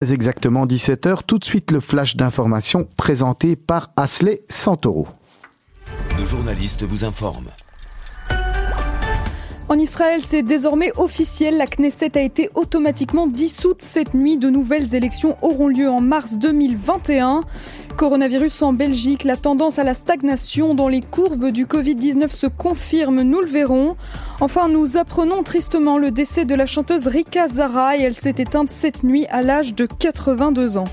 Exactement 17h, tout de suite le flash d'information présenté par Asley Santoro. Nos journalistes vous informent. En Israël, c'est désormais officiel. La Knesset a été automatiquement dissoute cette nuit. De nouvelles élections auront lieu en mars 2021. Coronavirus en Belgique, la tendance à la stagnation dans les courbes du Covid-19 se confirme, nous le verrons. Enfin, nous apprenons tristement le décès de la chanteuse Rika Zara et elle s'est éteinte cette nuit à l'âge de 82 ans.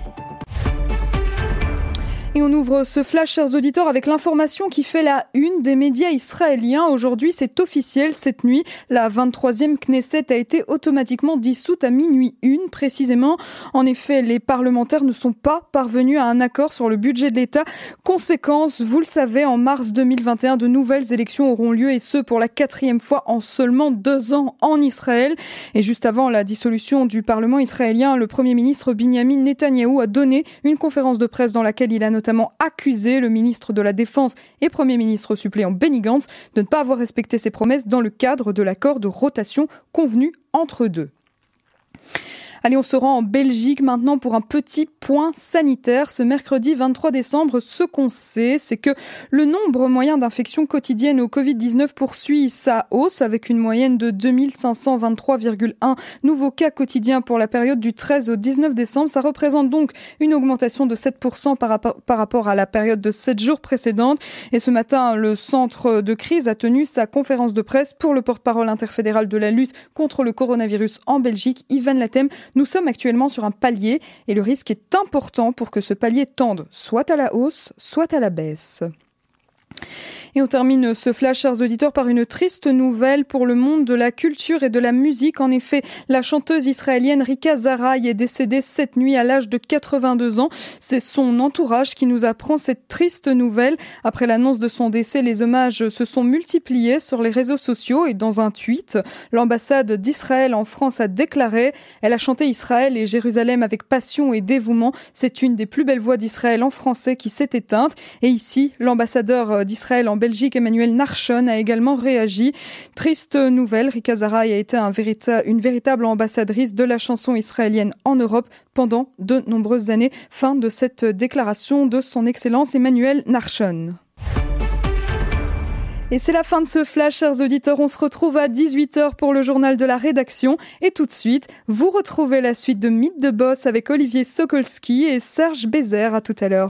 Et on ouvre ce flash, chers auditeurs, avec l'information qui fait la une des médias israéliens. Aujourd'hui, c'est officiel. Cette nuit, la 23e Knesset a été automatiquement dissoute à minuit une, précisément. En effet, les parlementaires ne sont pas parvenus à un accord sur le budget de l'État. Conséquence, vous le savez, en mars 2021, de nouvelles élections auront lieu et ce pour la quatrième fois en seulement deux ans en Israël. Et juste avant la dissolution du Parlement israélien, le Premier ministre Benjamin Netanyahou a donné une conférence de presse dans laquelle il a notamment notamment accusé le ministre de la Défense et Premier ministre suppléant Benny Gantz de ne pas avoir respecté ses promesses dans le cadre de l'accord de rotation convenu entre deux. Allez, on se rend en Belgique maintenant pour un petit point sanitaire. Ce mercredi 23 décembre, ce qu'on sait, c'est que le nombre moyen d'infections quotidiennes au Covid-19 poursuit sa hausse avec une moyenne de 2523,1 nouveaux cas quotidiens pour la période du 13 au 19 décembre. Ça représente donc une augmentation de 7% par rapport, à la période de 7 jours précédente. Et ce matin, le centre de crise a tenu sa conférence de presse pour le porte-parole interfédéral de la lutte contre le coronavirus en Belgique, Ivan Latem, nous sommes actuellement sur un palier et le risque est important pour que ce palier tende soit à la hausse, soit à la baisse. Et on termine ce flash, chers auditeurs, par une triste nouvelle pour le monde de la culture et de la musique. En effet, la chanteuse israélienne Rika Zaraï est décédée cette nuit à l'âge de 82 ans. C'est son entourage qui nous apprend cette triste nouvelle. Après l'annonce de son décès, les hommages se sont multipliés sur les réseaux sociaux et dans un tweet, l'ambassade d'Israël en France a déclaré Elle a chanté Israël et Jérusalem avec passion et dévouement. C'est une des plus belles voix d'Israël en français qui s'est éteinte. Et ici, l'ambassadeur d'Israël en Belgique, Emmanuel Narchon, a également réagi. Triste nouvelle, Rika Zaraï a été un une véritable ambassadrice de la chanson israélienne en Europe pendant de nombreuses années. Fin de cette déclaration de son Excellence Emmanuel Narchon. Et c'est la fin de ce flash, chers auditeurs. On se retrouve à 18h pour le journal de la rédaction. Et tout de suite, vous retrouvez la suite de Mythe de Boss avec Olivier Sokolski et Serge Bézère. À tout à l'heure.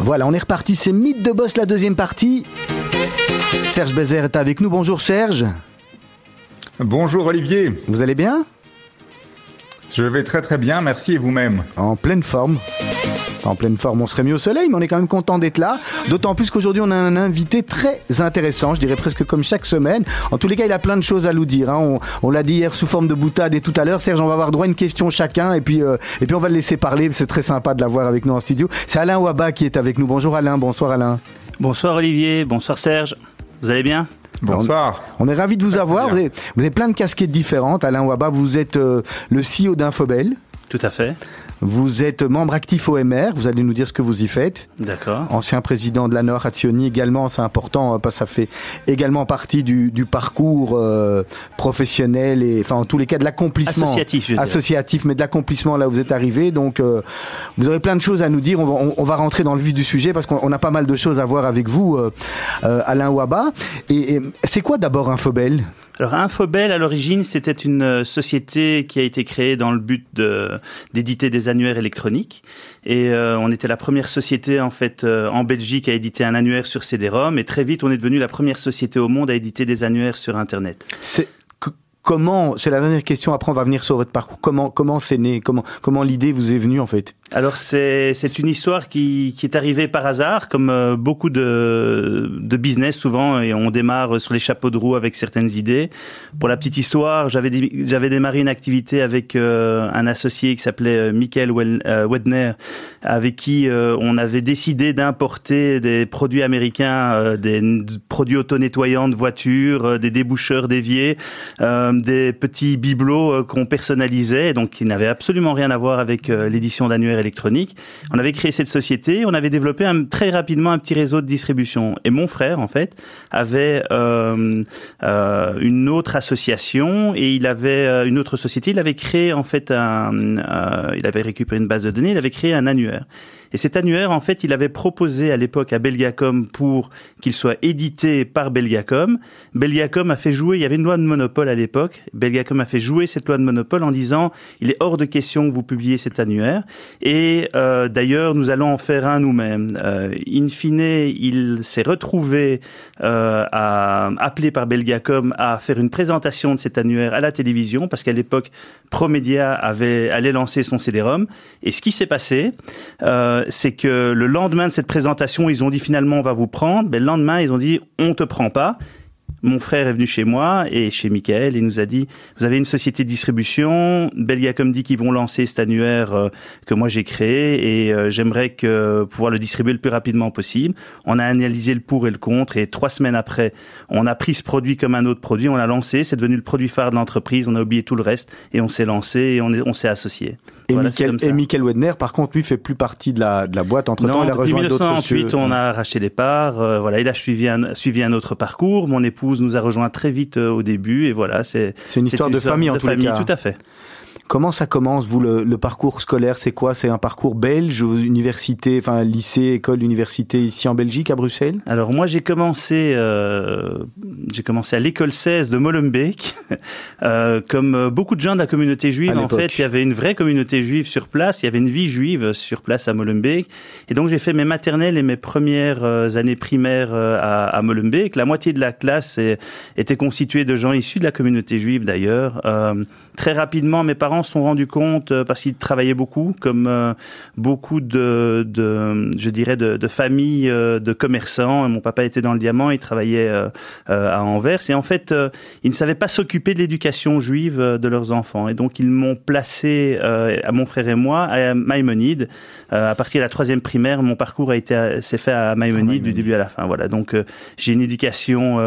Voilà, on est reparti, c'est Mythe de Boss, la deuxième partie. Serge Bézère est avec nous. Bonjour Serge. Bonjour Olivier. Vous allez bien? Je vais très très bien, merci et vous-même? En pleine forme en pleine forme, on serait mieux au soleil, mais on est quand même content d'être là. D'autant plus qu'aujourd'hui, on a un invité très intéressant, je dirais presque comme chaque semaine. En tous les cas, il a plein de choses à nous dire. Hein. On, l'a dit hier sous forme de boutade et tout à l'heure. Serge, on va avoir droit à une question chacun et puis, euh, et puis on va le laisser parler. C'est très sympa de l'avoir avec nous en studio. C'est Alain Waba qui est avec nous. Bonjour Alain, bonsoir Alain. Bonsoir Olivier, bonsoir Serge. Vous allez bien? Bonsoir. On, est ravi de vous avoir. Vous avez, plein de casquettes différentes. Alain Waba, vous êtes euh, le CEO d'Infobel. Tout à fait. Vous êtes membre actif OMR, vous allez nous dire ce que vous y faites. D'accord. Ancien président de la Nord Azioni également, c'est important, hein, parce que ça fait également partie du, du parcours euh, professionnel et, enfin, en tous les cas, de l'accomplissement. Associatif, je Associatif, mais de l'accomplissement là où vous êtes arrivé. Donc, euh, vous aurez plein de choses à nous dire. On va, on, va rentrer dans le vif du sujet parce qu'on a pas mal de choses à voir avec vous, euh, Alain Waba. Et, et c'est quoi d'abord Infobel? Alors Infobel à l'origine c'était une euh, société qui a été créée dans le but de d'éditer des annuaires électroniques et euh, on était la première société en fait euh, en Belgique à éditer un annuaire sur CD-ROM et très vite on est devenu la première société au monde à éditer des annuaires sur internet. C'est comment c'est la dernière question après on va venir sur votre parcours. Comment comment c'est né comment comment l'idée vous est venue en fait? Alors c'est c'est une histoire qui qui est arrivée par hasard comme euh, beaucoup de de business souvent et on démarre sur les chapeaux de roue avec certaines idées. Pour la petite histoire j'avais j'avais démarré une activité avec euh, un associé qui s'appelait euh, Michael Wedner avec qui on avait décidé d'importer des produits américains des produits auto nettoyants de voitures des déboucheurs d'évier des petits bibelots euh, qu'on personnalisait, donc qui n'avaient absolument rien à voir avec euh, l'édition d'annuaire électronique. On avait créé cette société, on avait développé un, très rapidement un petit réseau de distribution. Et mon frère, en fait, avait euh, une autre association et il avait une autre société. Il avait créé en fait un, il avait récupéré une base de données, il avait créé un annuaire. Et cet annuaire, en fait, il avait proposé à l'époque à Belgacom pour qu'il soit édité par Belgacom. Belgacom a fait jouer, il y avait une loi de monopole à l'époque, Belgacom a fait jouer cette loi de monopole en disant il est hors de question que vous publiez cet annuaire. Et euh, d'ailleurs, nous allons en faire un nous-mêmes. Euh, in fine, il s'est retrouvé euh, à, appelé par Belgacom à faire une présentation de cet annuaire à la télévision parce qu'à l'époque, Promedia avait allait lancer son CD-ROM. Et ce qui s'est passé, euh, c'est que le lendemain de cette présentation, ils ont dit finalement on va vous prendre. Ben, le lendemain, ils ont dit on te prend pas mon frère est venu chez moi et chez Michael et nous a dit vous avez une société de distribution, Belgacom dit qu'ils vont lancer cet annuaire euh, que moi j'ai créé et euh, j'aimerais que pouvoir le distribuer le plus rapidement possible. On a analysé le pour et le contre et trois semaines après, on a pris ce produit comme un autre produit, on l'a lancé, c'est devenu le produit phare de l'entreprise, on a oublié tout le reste et on s'est lancé et on s'est associé. Et, Michael, et Michael Wedner, par contre, lui fait plus partie de la, de la boîte. Entre temps, il a rejoint d'autres. 1998, on a racheté les parts. Euh, voilà, il a suivi un, suivi un autre parcours. Mon épouse nous a rejoint très vite euh, au début et voilà, c'est c'est une histoire de famille en tout famille, cas. Tout à fait. Comment ça commence, vous, le, le parcours scolaire C'est quoi? C'est un parcours belge, université, enfin lycée, école, université ici en Belgique, à Bruxelles? Alors moi, j'ai commencé, euh, j'ai commencé à l'école 16 de Molenbeek. Euh, comme beaucoup de gens de la communauté juive, en fait, il y avait une vraie communauté juive sur place, il y avait une vie juive sur place à Molenbeek. Et donc j'ai fait mes maternelles et mes premières euh, années primaires euh, à, à Molenbeek. La moitié de la classe est, était constituée de gens issus de la communauté juive d'ailleurs. Euh, très rapidement, mes parents se sont rendus compte euh, parce qu'ils travaillaient beaucoup, comme euh, beaucoup de, de, je dirais, de, de familles euh, de commerçants. Mon papa était dans le diamant, il travaillait à Anvers, et en fait, ils ne savaient pas s'occuper de l'éducation juive de leurs enfants, et donc ils m'ont placé à mon frère et moi à Maïmonide. à partir de la troisième primaire, mon parcours a été s'est fait à Maïmonide du début à la fin. Voilà, donc j'ai une éducation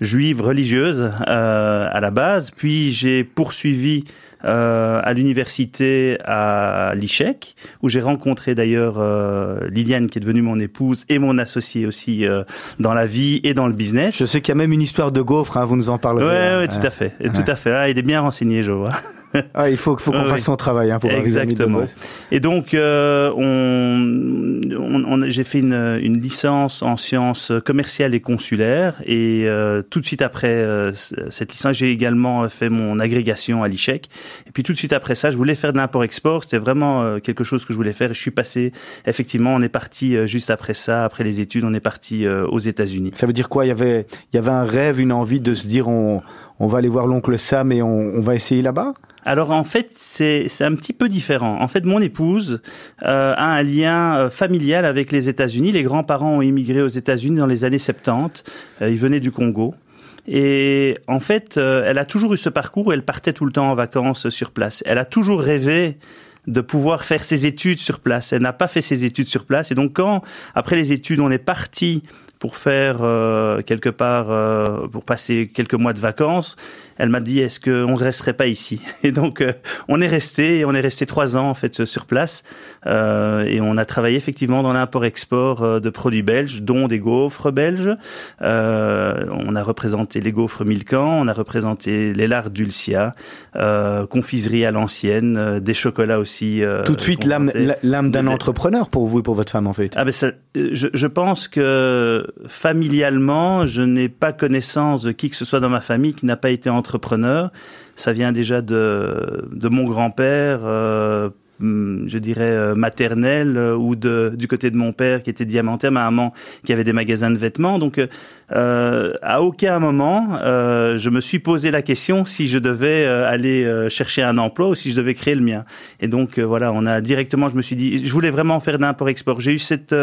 juive religieuse à la base, puis j'ai poursuivi euh, à l'université à l'ICHEC, où j'ai rencontré d'ailleurs euh, Liliane, qui est devenue mon épouse, et mon associé aussi euh, dans la vie et dans le business. Je sais qu'il y a même une histoire de gaufre, hein, vous nous en parlerez. Ouais, ouais, tout à fait, tout à fait. Ah, il est bien renseigné, je vois. ah, il faut, faut qu'on fasse son travail hein, pour Exactement. Et donc, euh, on, on, on j'ai fait une, une, licence en sciences commerciales et consulaires. Et euh, tout de suite après euh, cette licence, j'ai également fait mon agrégation à l'ICHEC. Et puis tout de suite après ça, je voulais faire de l'import-export. C'était vraiment euh, quelque chose que je voulais faire. Et je suis passé, effectivement, on est parti euh, juste après ça, après les études, on est parti euh, aux États-Unis. Ça veut dire quoi? Il y avait, il y avait un rêve, une envie de se dire on, on va aller voir l'oncle Sam et on, va essayer là-bas? Alors en fait, c'est un petit peu différent. En fait, mon épouse euh, a un lien euh, familial avec les États-Unis. Les grands-parents ont immigré aux États-Unis dans les années 70. Euh, ils venaient du Congo. Et en fait, elle a toujours eu ce parcours elle partait tout le temps en vacances sur place. Elle a toujours rêvé de pouvoir faire ses études sur place. Elle n'a pas fait ses études sur place. Et donc quand, après les études, on est parti pour faire euh, quelque part, euh, pour passer quelques mois de vacances, elle m'a dit est-ce qu'on ne resterait pas ici? Et donc euh, on est resté, on est resté trois ans en fait sur place euh, et on a travaillé effectivement dans l'import-export euh, de produits belges, dont des gaufres belges. Euh, on a représenté les gaufres Milcan, on a représenté les lards Dulcia, euh, confiserie à l'ancienne, des chocolats aussi. Tout de suite l'âme l'âme d'un entrepreneur pour vous et pour votre femme en fait. Ah ben ça, je, je pense que familialement, je n'ai pas connaissance de qui que ce soit dans ma famille qui n'a pas été entrepreneur. Ça vient déjà de, de mon grand-père, euh, hum, je dirais euh, maternel, euh, ou de, du côté de mon père qui était diamantaire, ma maman qui avait des magasins de vêtements. Donc euh, à aucun moment euh, je me suis posé la question si je devais euh, aller euh, chercher un emploi ou si je devais créer le mien. Et donc voilà, on a directement, je me suis dit, je voulais vraiment faire d'import-export. J'ai eu cette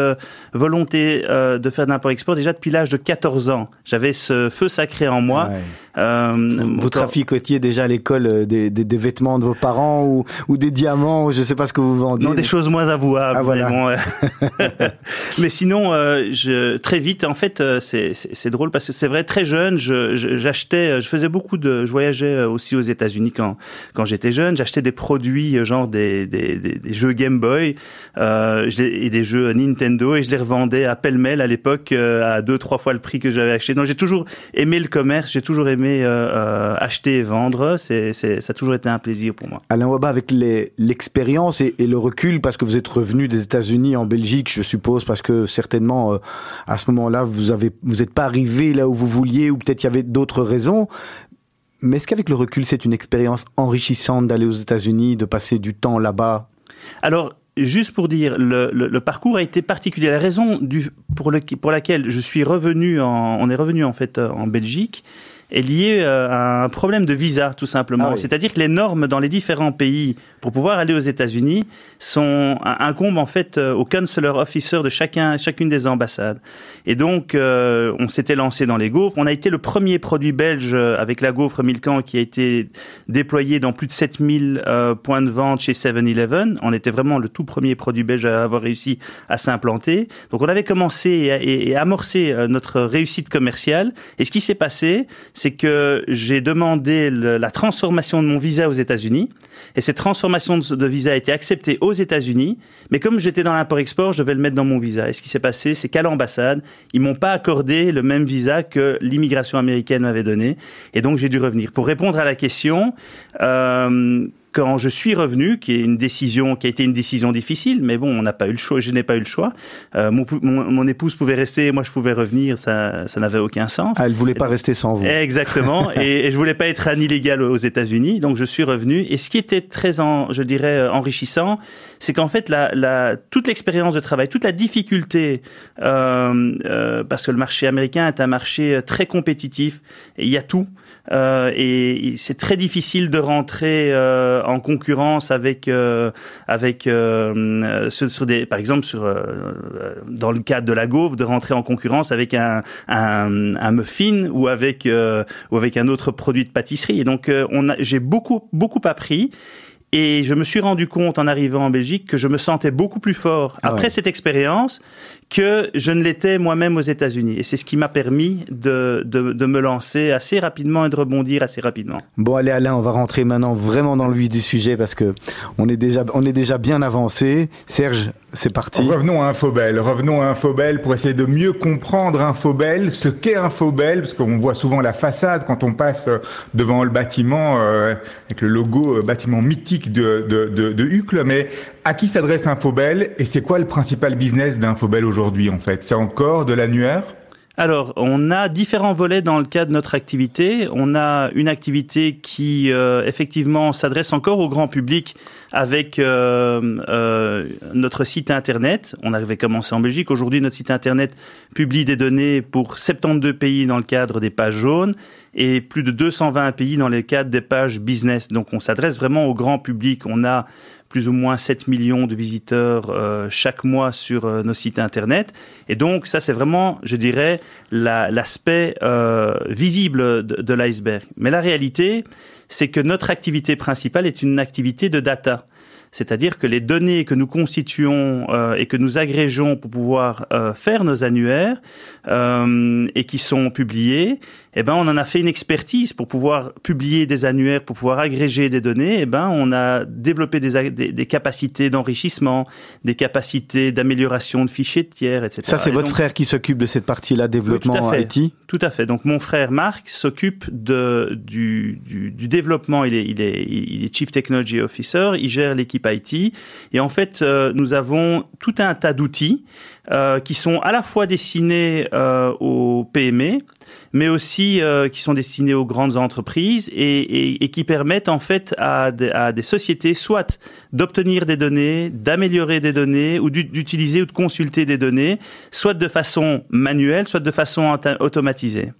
volonté de faire d'import-export déjà depuis l'âge de 14 ans. J'avais ce feu sacré en moi. Ouais. Vous traficotiez déjà à l'école des, des, des, vêtements de vos parents ou, ou des diamants, ou je sais pas ce que vous vendiez. Non, des choses moins avouables. Ah, voilà. mais, bon, mais sinon, je, très vite, en fait, c'est c'est drôle parce que c'est vrai, très jeune, j'achetais, je, faisais beaucoup de, je voyageais euh, aussi aux États-Unis quand quand j'étais jeune. J'achetais des produits euh, genre des, des, des, jeux Game Boy euh, et des jeux Nintendo et je les revendais à pêle-mêle à l'époque euh, à deux trois fois le prix que j'avais acheté. Donc j'ai toujours aimé le commerce, j'ai toujours aimé euh, acheter et vendre. C'est ça a toujours été un plaisir pour moi. Alain Waba, avec l'expérience et, et, le recul, parce que vous êtes revenu des États-Unis en Belgique, je suppose, parce que certainement à ce moment-là vous avez vous êtes pas arrivé là où vous vouliez ou peut-être il y avait d'autres raisons. Mais est-ce qu'avec le recul, c'est une expérience enrichissante d'aller aux États-Unis, de passer du temps là-bas? Alors, juste pour dire, le, parcours a été particulier. La raison pour, le, pour laquelle je suis revenu, en, on est revenu en fait en Belgique, est liée euh, à un problème de visa, tout simplement. Ah oui. C'est-à-dire que les normes dans les différents pays pour pouvoir aller aux États-Unis sont incombent en fait euh, au consular officer de chacun, chacune des ambassades. Et donc, euh, on s'était lancé dans les gaufres. On a été le premier produit belge avec la gaufre Milcan qui a été déployé dans plus de 7000 euh, points de vente chez 7-Eleven. On était vraiment le tout premier produit belge à avoir réussi à s'implanter. Donc, on avait commencé et, et, et amorcé notre réussite commerciale. Et ce qui s'est passé, c'est que j'ai demandé le, la transformation de mon visa aux États-Unis. Et cette transformation de visa a été acceptée aux États-Unis. Mais comme j'étais dans l'import-export, je vais le mettre dans mon visa. Et ce qui s'est passé, c'est qu'à l'ambassade, ils m'ont pas accordé le même visa que l'immigration américaine m'avait donné. Et donc, j'ai dû revenir. Pour répondre à la question, euh, quand je suis revenu, qui est une décision, qui a été une décision difficile, mais bon, on n'a pas eu le choix, je n'ai pas eu le choix. Euh, mon, mon, mon, épouse pouvait rester, moi je pouvais revenir, ça, ça n'avait aucun sens. Ah, elle voulait pas rester sans vous. Exactement, et, et, je voulais pas être un illégal aux États-Unis, donc je suis revenu. Et ce qui était très, en, je dirais, euh, enrichissant, c'est qu'en fait, la, la, toute l'expérience de travail, toute la difficulté, euh, euh, parce que le marché américain est un marché euh, très compétitif, et il y a tout. Euh, et c'est très difficile de rentrer euh, en concurrence avec euh, avec euh, sur, sur, des par exemple sur dans le cadre de la gaufre de rentrer en concurrence avec un un, un muffin ou avec ou avec un autre produit de pâtisserie et donc on a j'ai beaucoup beaucoup appris et je me suis rendu compte en arrivant en Belgique que je me sentais beaucoup plus fort ah après ouais. cette expérience que je ne l'étais moi-même aux États-Unis. Et c'est ce qui m'a permis de, de, de, me lancer assez rapidement et de rebondir assez rapidement. Bon, allez Alain, on va rentrer maintenant vraiment dans le vif du sujet parce que on est déjà, on est déjà bien avancé. Serge, c'est parti. Revenons à Infobel. Revenons à Infobel pour essayer de mieux comprendre Infobel, ce qu'est Infobel, parce qu'on voit souvent la façade quand on passe devant le bâtiment euh, avec le logo euh, bâtiment mythique de, de, de, de Hucle. Mais à qui s'adresse Infobel et c'est quoi le principal business d'Infobel aujourd'hui en fait? C'est encore de l'annuaire alors, on a différents volets dans le cadre de notre activité. On a une activité qui, euh, effectivement, s'adresse encore au grand public avec euh, euh, notre site Internet. On avait commencé en Belgique. Aujourd'hui, notre site Internet publie des données pour 72 pays dans le cadre des pages jaunes et plus de 220 pays dans le cadre des pages business. Donc, on s'adresse vraiment au grand public. On a plus ou moins 7 millions de visiteurs euh, chaque mois sur euh, nos sites internet. Et donc ça, c'est vraiment, je dirais, l'aspect la, euh, visible de, de l'iceberg. Mais la réalité, c'est que notre activité principale est une activité de data. C'est-à-dire que les données que nous constituons euh, et que nous agrégeons pour pouvoir euh, faire nos annuaires euh, et qui sont publiés, eh ben on en a fait une expertise pour pouvoir publier des annuaires, pour pouvoir agréger des données. Eh ben on a développé des, des, des capacités d'enrichissement, des capacités d'amélioration de fichiers de tiers, etc. Ça, c'est votre donc, frère qui s'occupe de cette partie-là, développement oui, tout IT Tout à fait. Donc mon frère Marc s'occupe de du, du, du, développement. Il est, il est il est Chief Technology Officer. Il gère l'équipe Et en fait, euh, nous avons tout un tas d'outils euh, qui sont à la fois destinés euh, aux PME, mais aussi qui sont destinés aux grandes entreprises et, qui permettent en fait à des sociétés soit d'obtenir des données, d'améliorer des données ou d'utiliser ou de consulter des données, soit de façon manuelle, soit de façon automatisée.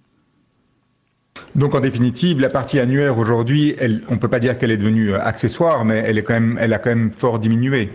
Donc en définitive, la partie annuaire aujourd'hui, on peut pas dire qu'elle est devenue accessoire, mais elle est quand même, elle a quand même fort diminué.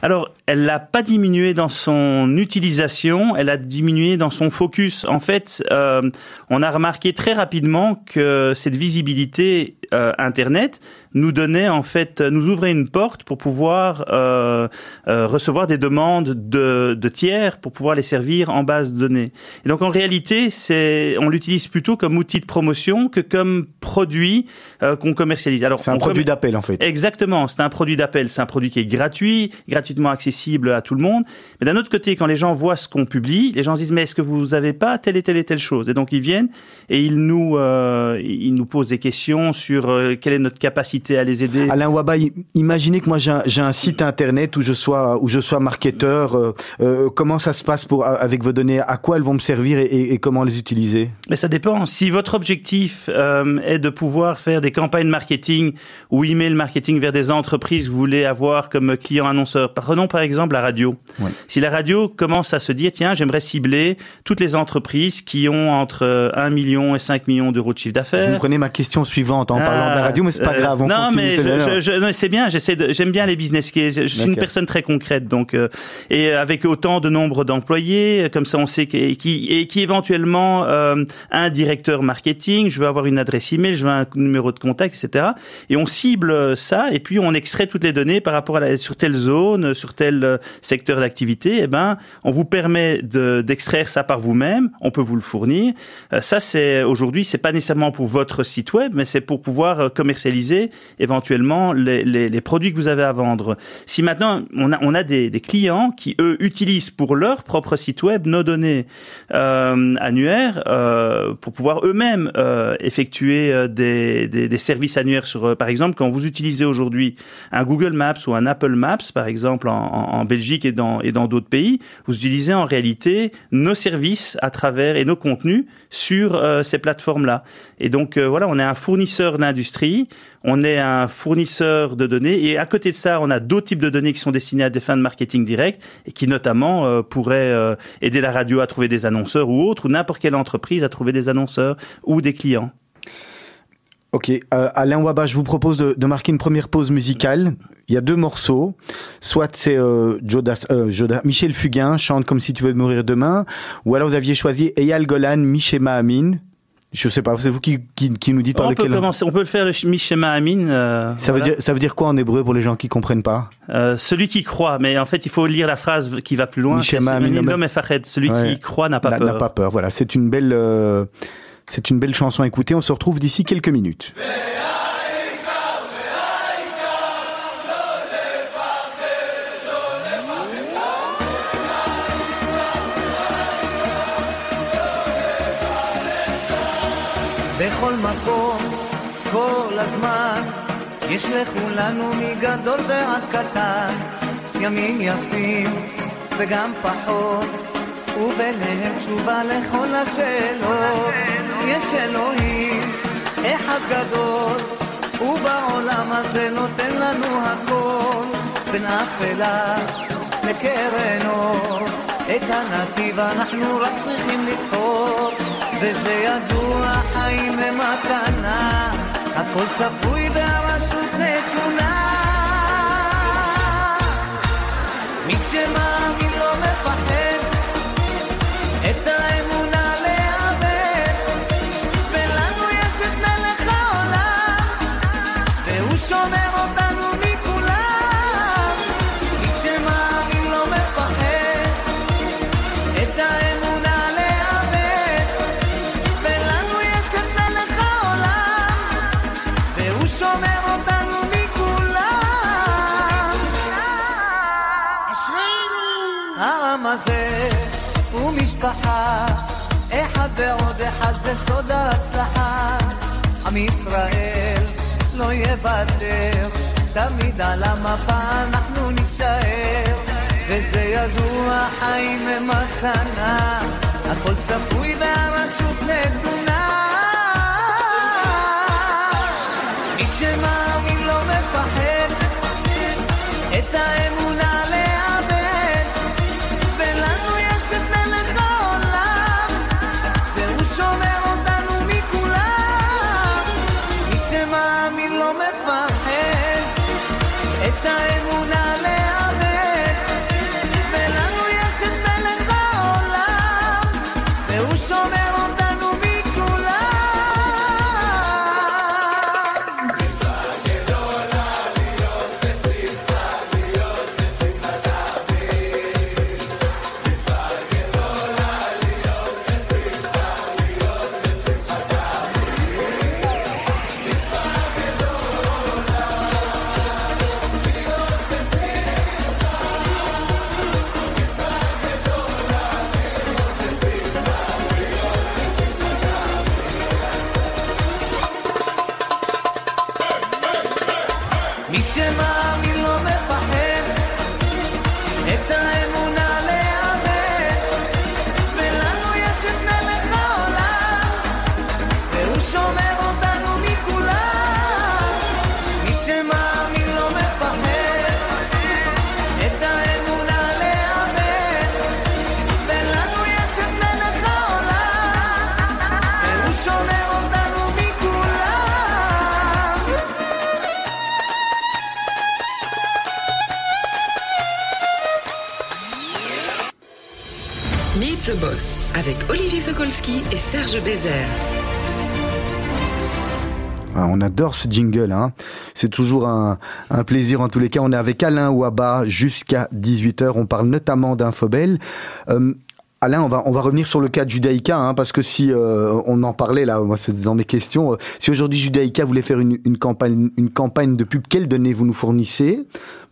Alors, elle n'a pas diminué dans son utilisation, elle a diminué dans son focus. En fait, euh, on a remarqué très rapidement que cette visibilité euh, Internet nous donnait en fait, nous ouvrait une porte pour pouvoir euh, euh, recevoir des demandes de, de, tiers pour pouvoir les servir en base de données. Et donc en réalité, c'est, on l'utilise plutôt comme outil de promotion que comme produit euh, qu'on commercialise. Alors c'est un produit d'appel en fait. Exactement, c'est un produit d'appel, c'est un produit qui est gratuit, gratuitement accessible à tout le monde. Mais d'un autre côté, quand les gens voient ce qu'on publie, les gens se disent mais est-ce que vous avez pas telle et telle et telle chose? Et donc ils viennent et ils nous euh, ils nous posent des questions sur euh, quelle est notre capacité à les aider. Alain Waba, imaginez que moi j'ai un, un, site internet où je sois où je sois marketeur. Euh, euh, comment ça se passe pour avec vos données? À quoi elles vont me servir et, et, et comment les utiliser? Mais ça dépend. Si votre objectif euh, est de pouvoir faire des campagnes marketing ou email marketing vers des entreprises que vous voulez avoir comme client annonceur, prenons par exemple la radio. Ouais. Si la radio commence à se dire tiens j'aimerais cibler toutes les entreprises qui ont entre 1 million et 5 millions d'euros de chiffre d'affaires. Vous prenez ma question suivante en parlant de la radio, mais c'est pas grave. On non, mais je, je, c'est bien. J'essaie de, j'aime bien les business cases. Je suis une personne très concrète, donc euh, et avec autant de nombre d'employés, comme ça on sait qui et qui éventuellement euh, un directeur marketing. Je veux avoir une adresse email, je veux un numéro de contact, etc. Et on cible ça et puis on extrait toutes les données par rapport à la, sur telle zone, sur tel euh, secteur d'activité. Et eh ben, on vous permet de, d'extraire ça par vous-même. On peut vous le fournir. Euh, ça, c'est aujourd'hui, c'est pas nécessairement pour votre site web, mais c'est pour pouvoir commercialiser éventuellement les, les, les, produits que vous avez à vendre. Si maintenant on a, on a des, des clients qui eux utilisent pour leur propre site web nos données euh, annuaires euh, pour pouvoir eux-mêmes euh, effectuer euh, des, des, des, services annuaires sur, euh, par exemple, quand vous utilisez aujourd'hui un Google Maps ou un Apple Maps, par exemple en, en Belgique et dans et dans d'autres pays, vous utilisez en réalité nos services à travers et nos contenus sur euh, ces plateformes-là. Et donc voilà, on est un fournisseur d'industrie on est un fournisseur de données et à côté de ça, on a d'autres types de données qui sont destinées à des fins de marketing direct et qui notamment euh, pourraient euh, aider la radio à trouver des annonceurs ou autres ou n'importe quelle entreprise à trouver des annonceurs ou des clients. Ok, euh, Alain Waba, je vous propose de, de, marquer une première pause musicale. Il y a deux morceaux. Soit c'est euh, Jodas, euh, Jodas, Michel Fugain chante comme si tu veux mourir demain, ou alors vous aviez choisi Eyal Golan, Michema Amin. Je sais pas, c'est vous qui, qui, qui, nous dites par on lequel. Peut commencer, on peut le faire le Mishema Amin. Euh, ça, voilà. veut dire, ça veut dire quoi en hébreu pour les gens qui comprennent pas? Euh, Celui qui croit, mais en fait il faut lire la phrase qui va plus loin. Mishema Amin. Celui ouais. qui croit n'a pas peur. N'a pas peur, voilà. C'est une belle, euh, c'est une belle chanson à écouter. On se retrouve d'ici quelques minutes. מקום, כל הזמן, יש לכולנו מגדול ועד קטן, ימים יפים וגם פחות, וביניהם תשובה לכל השאלות. יש אלוהים, אחד גדול, ובעולם הזה נותן לנו הכל, בין אפלה לקרן אור. את הנתיב אנחנו רק צריכים לבחור. וזה ידוע, חיים הם מתנה, הכל צפוי והרשות נתונה. מי שמאמין יוותר, תמיד על המפה אנחנו נישאר, וזה ידוע חיים הם מתנה, הכל צפוי והרשות נתונה. Ah, On adore ce jingle, hein. c'est toujours un, plaisir en tous les cas. On est avec Alain Ouaba jusqu'à 18h, on parle notamment d'Infobel. Euh, Alain, on va, on va revenir sur le cas de Judaïka, hein, parce que si euh, on en parlait là, c'est dans mes questions, euh, si aujourd'hui Judaïka voulait faire une, une, campagne, une campagne de pub, quelles données vous nous fournissez?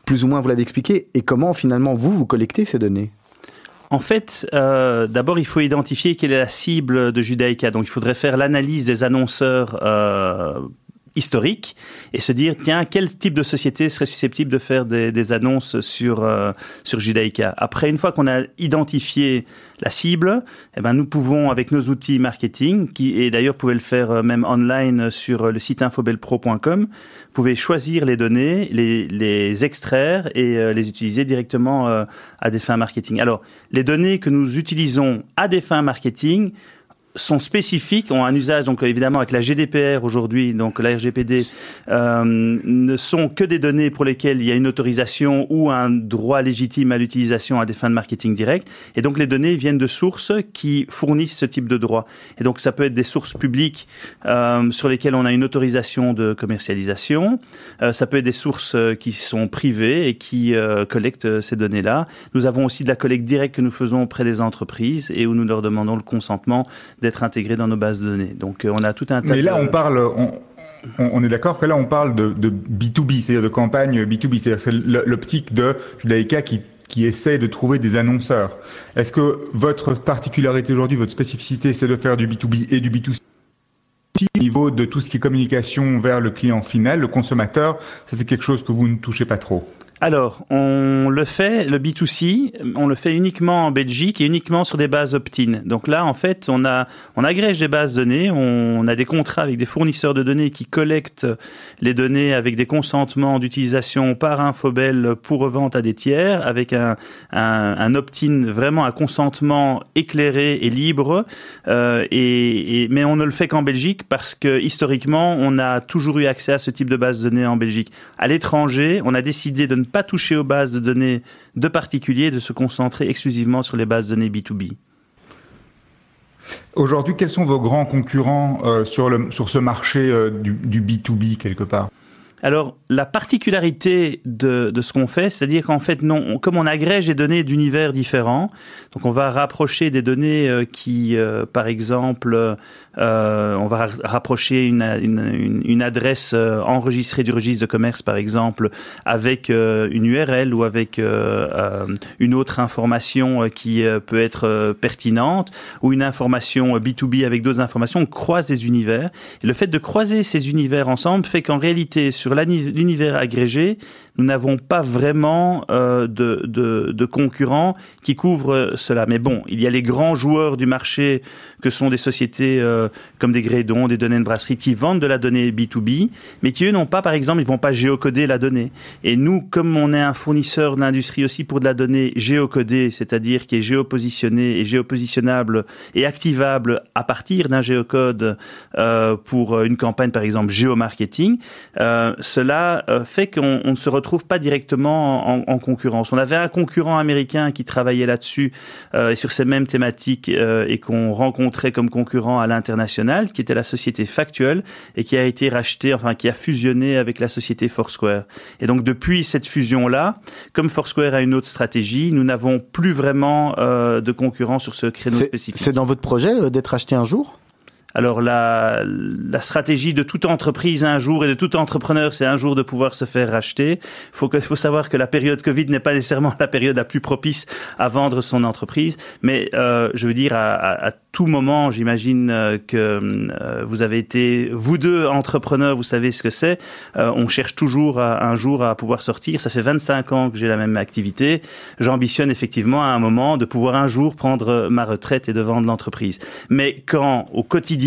Plus ou moins vous l'avez expliqué, et comment finalement vous, vous collectez ces données? En fait, euh, d'abord, il faut identifier quelle est la cible de Judaïka. Donc, il faudrait faire l'analyse des annonceurs euh, historiques et se dire, tiens, quel type de société serait susceptible de faire des, des annonces sur, euh, sur Judaïka? Après, une fois qu'on a identifié la cible, eh ben, nous pouvons, avec nos outils marketing, qui, et d'ailleurs, pouvez le faire euh, même online sur le site infobelpro.com, pouvez choisir les données, les, les extraire et euh, les utiliser directement euh, à des fins marketing. Alors, les données que nous utilisons à des fins marketing sont spécifiques, ont un usage donc évidemment avec la GDPR aujourd'hui, donc la RGPD, euh, ne sont que des données pour lesquelles il y a une autorisation ou un droit légitime à l'utilisation à des fins de marketing direct. Et donc les données viennent de sources qui fournissent ce type de droit. Et donc ça peut être des sources publiques euh, sur lesquelles on a une autorisation de commercialisation. Euh, ça peut être des sources euh, qui sont privées et qui euh, collectent euh, ces données-là. Nous avons aussi de la collecte directe que nous faisons auprès des entreprises et où nous leur demandons le consentement d'être intégrés dans nos bases de données. Donc euh, on a tout un tas Mais là, de... on parle, on, est d'accord que là, on parle de, de B2B, c'est-à-dire de campagne B2B, c'est-à-dire l'optique de Judaïka qui qui essaie de trouver des annonceurs. Est-ce que votre particularité aujourd'hui, votre spécificité, c'est de faire du B2B et du B2C au niveau de tout ce qui est communication vers le client final, le consommateur, ça c'est quelque chose que vous ne touchez pas trop. Alors, on le fait, le B2C, on le fait uniquement en Belgique et uniquement sur des bases opt-in. Donc là, en fait, on a, on agrège des bases données, on a des contrats avec des fournisseurs de données qui collectent les données avec des consentements d'utilisation par Infobel pour revente à des tiers, avec un, un, un opt-in, vraiment un consentement éclairé et libre. Euh, et, et- mais on ne le fait qu'en Belgique parce que historiquement, on a toujours eu accès à ce type de base de données en Belgique. À l'étranger, on a décidé de ne pas toucher aux bases de données de particuliers, de se concentrer exclusivement sur les bases de données B2B. Aujourd'hui, quels sont vos grands concurrents euh, sur, le, sur ce marché euh, du, du B2B quelque part? Alors, la particularité de, de ce qu'on fait, c'est-à-dire qu'en fait, non, on- comme on agrège des données d'univers différents, donc on va rapprocher des données euh, qui, par exemple, euh, on va rapprocher une, une, une, adresse euh, enregistrée du registre de commerce, par exemple, avec euh, une URL ou avec une autre information qui peut être pertinente, ou une information B2B avec d'autres informations. On croise des univers. Et le fait de croiser ces univers ensemble fait qu'en réalité, sur l'univers agrégé, nous n'avons pas vraiment euh, de, de, de, concurrents qui couvrent cela. Mais bon, il y a les grands joueurs du marché que sont des sociétés euh, comme des Grédon, des données de brasserie qui vendent de la donnée B2B, mais qui eux n'ont pas, par exemple, ils vont pas géocoder la donnée. Et nous, comme on est un fournisseur de l'industrie aussi pour de la donnée géocodée, c'est-à-dire qui est géopositionnée et géopositionnable et activable à partir d'un géocode euh, pour une campagne, par exemple, géomarketing, euh, cela euh, fait qu'on ne se retrouve pas directement en, en, concurrence. On avait un concurrent américain qui travaillait là-dessus euh, et sur ces mêmes thématiques et qu'on rencontre très comme concurrent à l'international, qui était la société Factuel et qui a été racheté, enfin qui a fusionné avec la société Foursquare. Et donc depuis cette fusion-là, comme Foursquare a une autre stratégie, nous n'avons plus vraiment euh, de concurrents sur ce créneau spécifique. C'est dans votre projet euh, d'être acheté un jour? Alors la, la stratégie de toute entreprise un jour et de tout entrepreneur, c'est un jour de pouvoir se faire racheter. Faut, faut savoir que la période Covid n'est pas nécessairement la période la plus propice à vendre son entreprise, mais euh, je veux dire à, à, à tout moment, j'imagine euh, que euh, vous avez été, vous deux entrepreneurs, vous savez ce que c'est. Euh, on cherche toujours à, un jour à pouvoir sortir. Ça fait 25 ans que j'ai la même activité. J'ambitionne effectivement à un moment de pouvoir un jour prendre ma retraite et de vendre l'entreprise. Mais quand au quotidien,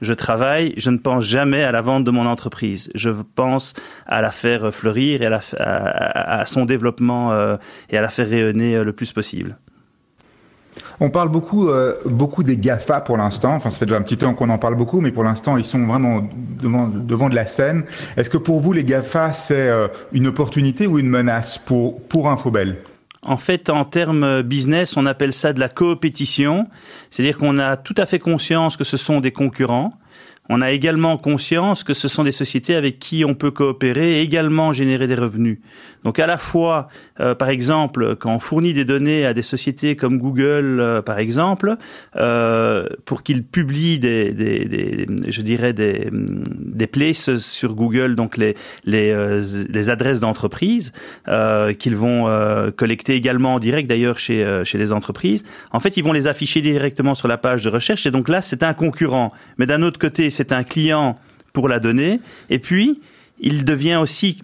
je travaille, je ne pense jamais à la vente de mon entreprise. Je pense à la faire fleurir et à, son développement et à la faire rayonner le plus possible. On parle beaucoup, euh, beaucoup des GAFA pour l'instant. Enfin, ça fait déjà un petit temps qu'on en parle beaucoup, mais pour l'instant, ils sont vraiment devant, devant de la scène. Est-ce que pour vous, les GAFA, c'est euh, une opportunité ou une menace pour, pour Infobel? En fait, en termes business, on appelle ça de la coopétition. C'est-à-dire qu'on a tout à fait conscience que ce sont des concurrents. On a également conscience que ce sont des sociétés avec qui on peut coopérer et également générer des revenus. Donc à la fois, euh, par exemple, quand on fournit des données à des sociétés comme Google, euh, par exemple, euh, pour qu'ils publient des, je dirais des, des places sur Google, donc les les, adresses d'entreprises qu'ils vont collecter également en direct d'ailleurs chez chez les entreprises. En fait, ils vont les afficher directement sur la page de recherche et donc là, c'est un concurrent. Mais d'un autre côté, c'est un client pour la donnée. Et puis, il devient aussi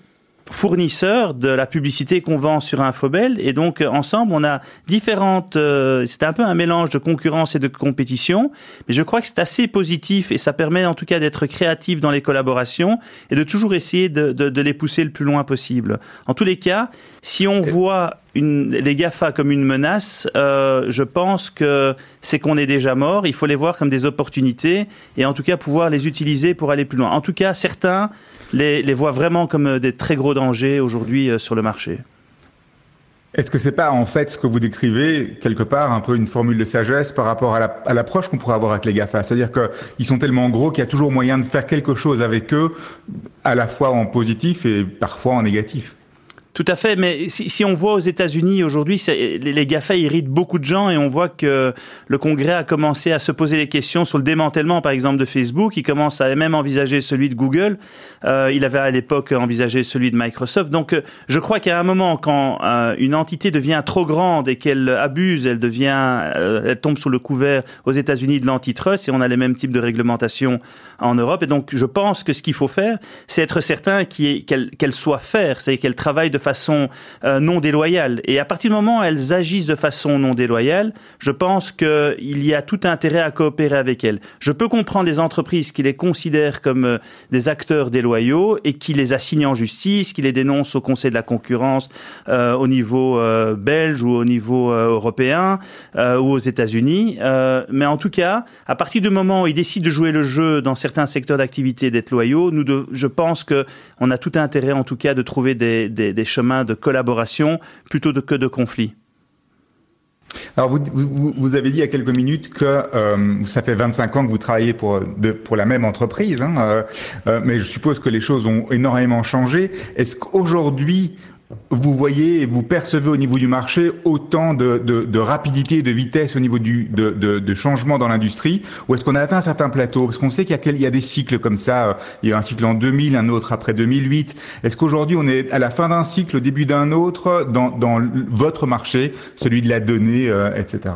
fournisseur de la publicité qu'on vend sur Infobel. Et donc ensemble on a différentes euh, c'est un peu un mélange de concurrence et de compétition. Mais je crois que c'est assez positif et ça permet en tout cas d'être créatif dans les collaborations et de toujours essayer de, les pousser le plus loin possible. En tous les cas si on voit les GAFA comme une menace, euh, je pense que c'est qu'on est déjà mort. Il faut les voir comme des opportunités et en tout cas pouvoir les utiliser pour aller plus loin. En tout cas, certains les, les voient vraiment comme euh, des très gros dangers aujourd'hui euh, sur le marché. Est-ce que c'est pas en fait ce que vous décrivez quelque part un peu une formule de sagesse par rapport à l'approche qu'on pourrait avoir avec les Gafa? C'est-à-dire qu'ils sont tellement gros qu'il y a toujours moyen de faire quelque chose avec eux, à la fois en positif et parfois en négatif. Tout à fait, mais si, si on voit aux États-Unis aujourd'hui, les, les GAFA irritent beaucoup de gens et on voit que le Congrès a commencé à se poser des questions sur le démantèlement, par exemple, de Facebook. Il commence à même envisager celui de Google. Euh, il avait à l'époque envisagé celui de Microsoft. Donc, euh, je crois qu'à un moment, quand euh, une entité devient trop grande et qu'elle abuse, elle devient, euh, elle tombe sous le couvert aux États-Unis de l'antitrust et on a les mêmes types de réglementations en Europe. Et donc, je pense que ce qu'il faut faire, c'est être certain qu'elle qu soit faire, c'est qu'elle travaille de façon euh, non déloyale. Et à partir du moment où elles agissent de façon non déloyale, je pense qu'il y a tout intérêt à coopérer avec elles. Je peux comprendre des entreprises qui les considèrent comme euh, des acteurs déloyaux et qui les assignent en justice, qui les dénoncent au Conseil de la concurrence euh, au niveau belge ou au niveau européen ou aux États-Unis. mais en tout cas, à partir du moment où ils décident de jouer le jeu dans certains secteurs d'activité d'être loyaux, nous de, je pense que on a tout intérêt en tout cas de trouver des, des, des chemin de collaboration plutôt que de conflit. Alors vous, vous, avez dit il y a quelques minutes que euh, ça fait 25 ans que vous travaillez pour, pour la même entreprise, hein, euh, euh, mais je suppose que les choses ont énormément changé. Est-ce qu'aujourd'hui vous voyez et vous percevez au niveau du marché autant de, rapidité et de vitesse au niveau du, de, de, changement dans l'industrie Ou est-ce qu'on a atteint un certain plateau? Parce qu'on sait qu'il y, a quel- des cycles comme ça. euh, Il y a un cycle en 2000, un autre après 2008. Est-ce qu'aujourd'hui on est à la fin d'un cycle, au début d'un autre, dans, votre marché, celui de la donnée, euh, etc.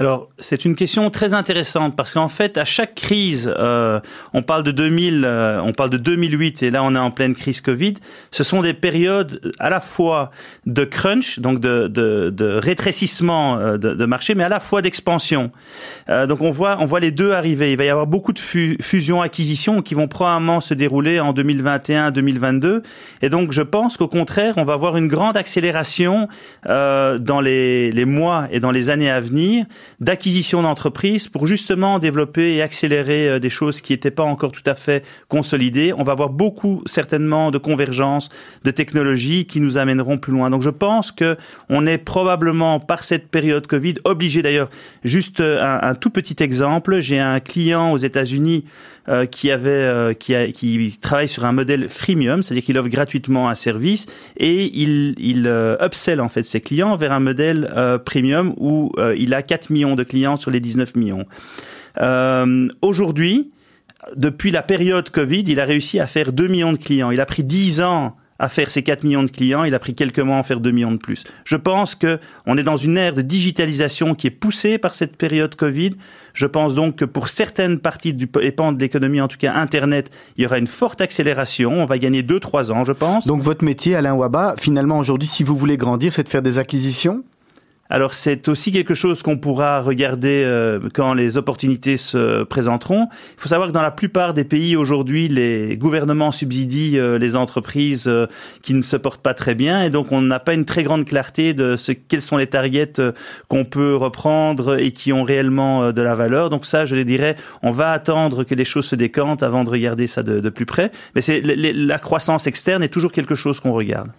Alors, c'est une question très intéressante parce qu'en fait, à chaque crise, euh, on parle de 2000, euh, on parle de 2008 et là, on est en pleine crise Covid. Ce sont des périodes à la fois de crunch, donc de, de, de rétrécissement euh, de, de marché, mais à la fois d'expansion. Euh, donc, on voit, on voit les deux arriver. Il va y avoir beaucoup de fu- fusions-acquisitions qui vont probablement se dérouler en 2021-2022. Et donc, je pense qu'au contraire, on va avoir une grande accélération euh, dans les, les mois et dans les années à venir d'acquisition d'entreprises pour justement développer et accélérer euh, des choses qui n'étaient pas encore tout à fait consolidées. On va avoir beaucoup certainement de convergence de technologies qui nous amèneront plus loin. Donc je pense que on est probablement par cette période Covid obligé d'ailleurs. Juste euh, un, un tout petit exemple. J'ai un client aux États-Unis euh, qui avait euh, qui, a, qui travaille sur un modèle freemium, c'est-à-dire qu'il offre gratuitement un service et il, il euh, upsell en fait ses clients vers un modèle euh, premium où il a 4 millions de clients sur les 19 millions. Aujourd'hui, depuis la période Covid, il a réussi à faire 2 millions de clients. Il a pris 10 ans à faire ses 4 millions de clients, il a pris quelques mois à en faire 2 millions de plus. Je pense que on est dans une ère de digitalisation qui est poussée par cette période Covid. Je pense donc que pour certaines parties du et pans de l'économie, en tout cas Internet, il y aura une forte accélération. On va gagner 2-3 ans, je pense. Donc votre métier, Alain Waba, finalement aujourd'hui, si vous voulez grandir, c'est de faire des acquisitions? Alors c'est aussi quelque chose qu'on pourra regarder euh, quand les opportunités se présenteront. Il faut savoir que dans la plupart des pays aujourd'hui, les gouvernements subsidient euh, les entreprises euh, qui ne se portent pas très bien et donc on n'a pas une très grande clarté de ce quels sont les targets euh, qu'on peut reprendre et qui ont réellement euh, de la valeur. Donc ça, je dirais, on va attendre que les choses se décantent avant de regarder ça de, de plus près. Mais c'est la croissance externe est toujours quelque chose qu'on regarde.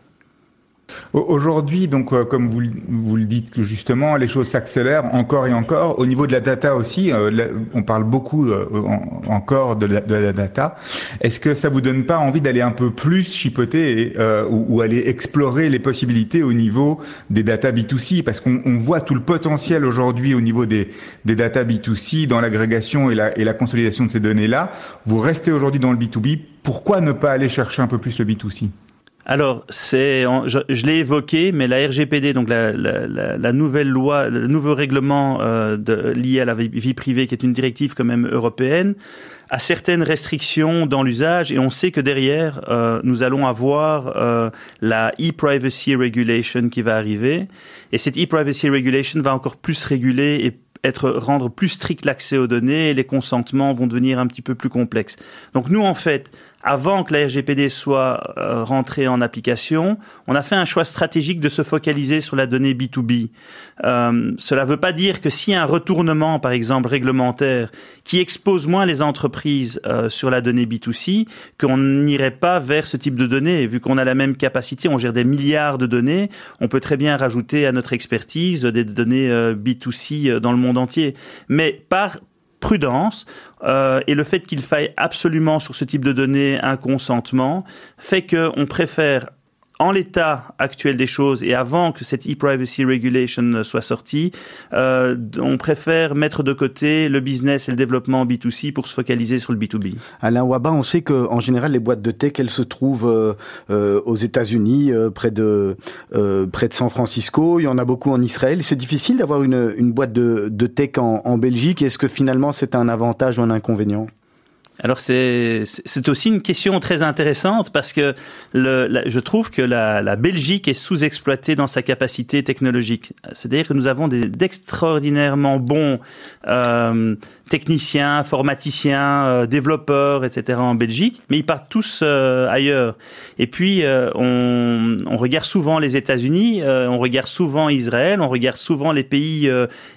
Au- Aujourd'hui, donc, euh, comme vous, vous le dites que justement, les choses s'accélèrent encore et encore. Au niveau de la data aussi, euh, on parle beaucoup euh, en- encore de la, data. Est-ce que ça vous donne pas envie d'aller un peu plus chipoter ou, aller explorer les possibilités au niveau des data B2C Parce qu'on on voit tout le potentiel aujourd'hui au niveau des, des data B2C dans l'agrégation et la, et la consolidation de ces données-là. Vous restez aujourd'hui dans le B2B. Pourquoi ne pas aller chercher un peu plus le B2C Alors, c'est, je, je l'ai évoqué, mais la RGPD, donc la, la, la nouvelle loi, le nouveau règlement euh, de, lié à la vie, vie privée, qui est une directive quand même européenne, a certaines restrictions dans l'usage, et on sait que derrière, euh, nous allons avoir euh, la e-privacy regulation qui va arriver, et cette e-privacy regulation va encore plus réguler et être rendre plus strict l'accès aux données et les consentements vont devenir un petit peu plus complexes. Donc nous en fait, avant que la RGPD soit euh, rentrée en application, on a fait un choix stratégique de se focaliser sur la donnée B2B. Euh, cela ne veut pas dire que a un retournement, par exemple, réglementaire, qui expose moins les entreprises euh, sur la donnée B2C, qu'on n'irait pas vers ce type de données. Vu qu'on a la même capacité, on gère des milliards de données, on peut très bien rajouter à notre expertise des données euh, B2C euh, dans le monde entier. Mais par prudence euh, et le fait qu'il faille absolument sur ce type de données un consentement fait qu'on préfère en l'état actuel des choses et avant que cette e-privacy regulation soit sortie, euh, on préfère mettre de côté le business et le développement B2C pour se focaliser sur le B2B. Alain Waba, on sait que en général les boîtes de tech elles se trouvent euh, euh, aux États-Unis, euh, près de euh, près de San Francisco. Il y en a beaucoup en Israël. C'est difficile d'avoir une, une boîte de, de tech en, en Belgique. Est-ce que finalement c'est un avantage ou un inconvénient? Alors c'est c'est aussi une question très intéressante parce que je trouve que la, Belgique est sous-exploitée dans sa capacité technologique. C'est-à-dire que nous avons d'extraordinairement bons euh, techniciens, informaticiens, euh, développeurs, etc. en Belgique, mais ils partent tous euh, ailleurs. Et puis euh, on, on regarde souvent les États-Unis, on regarde souvent Israël, on regarde souvent les pays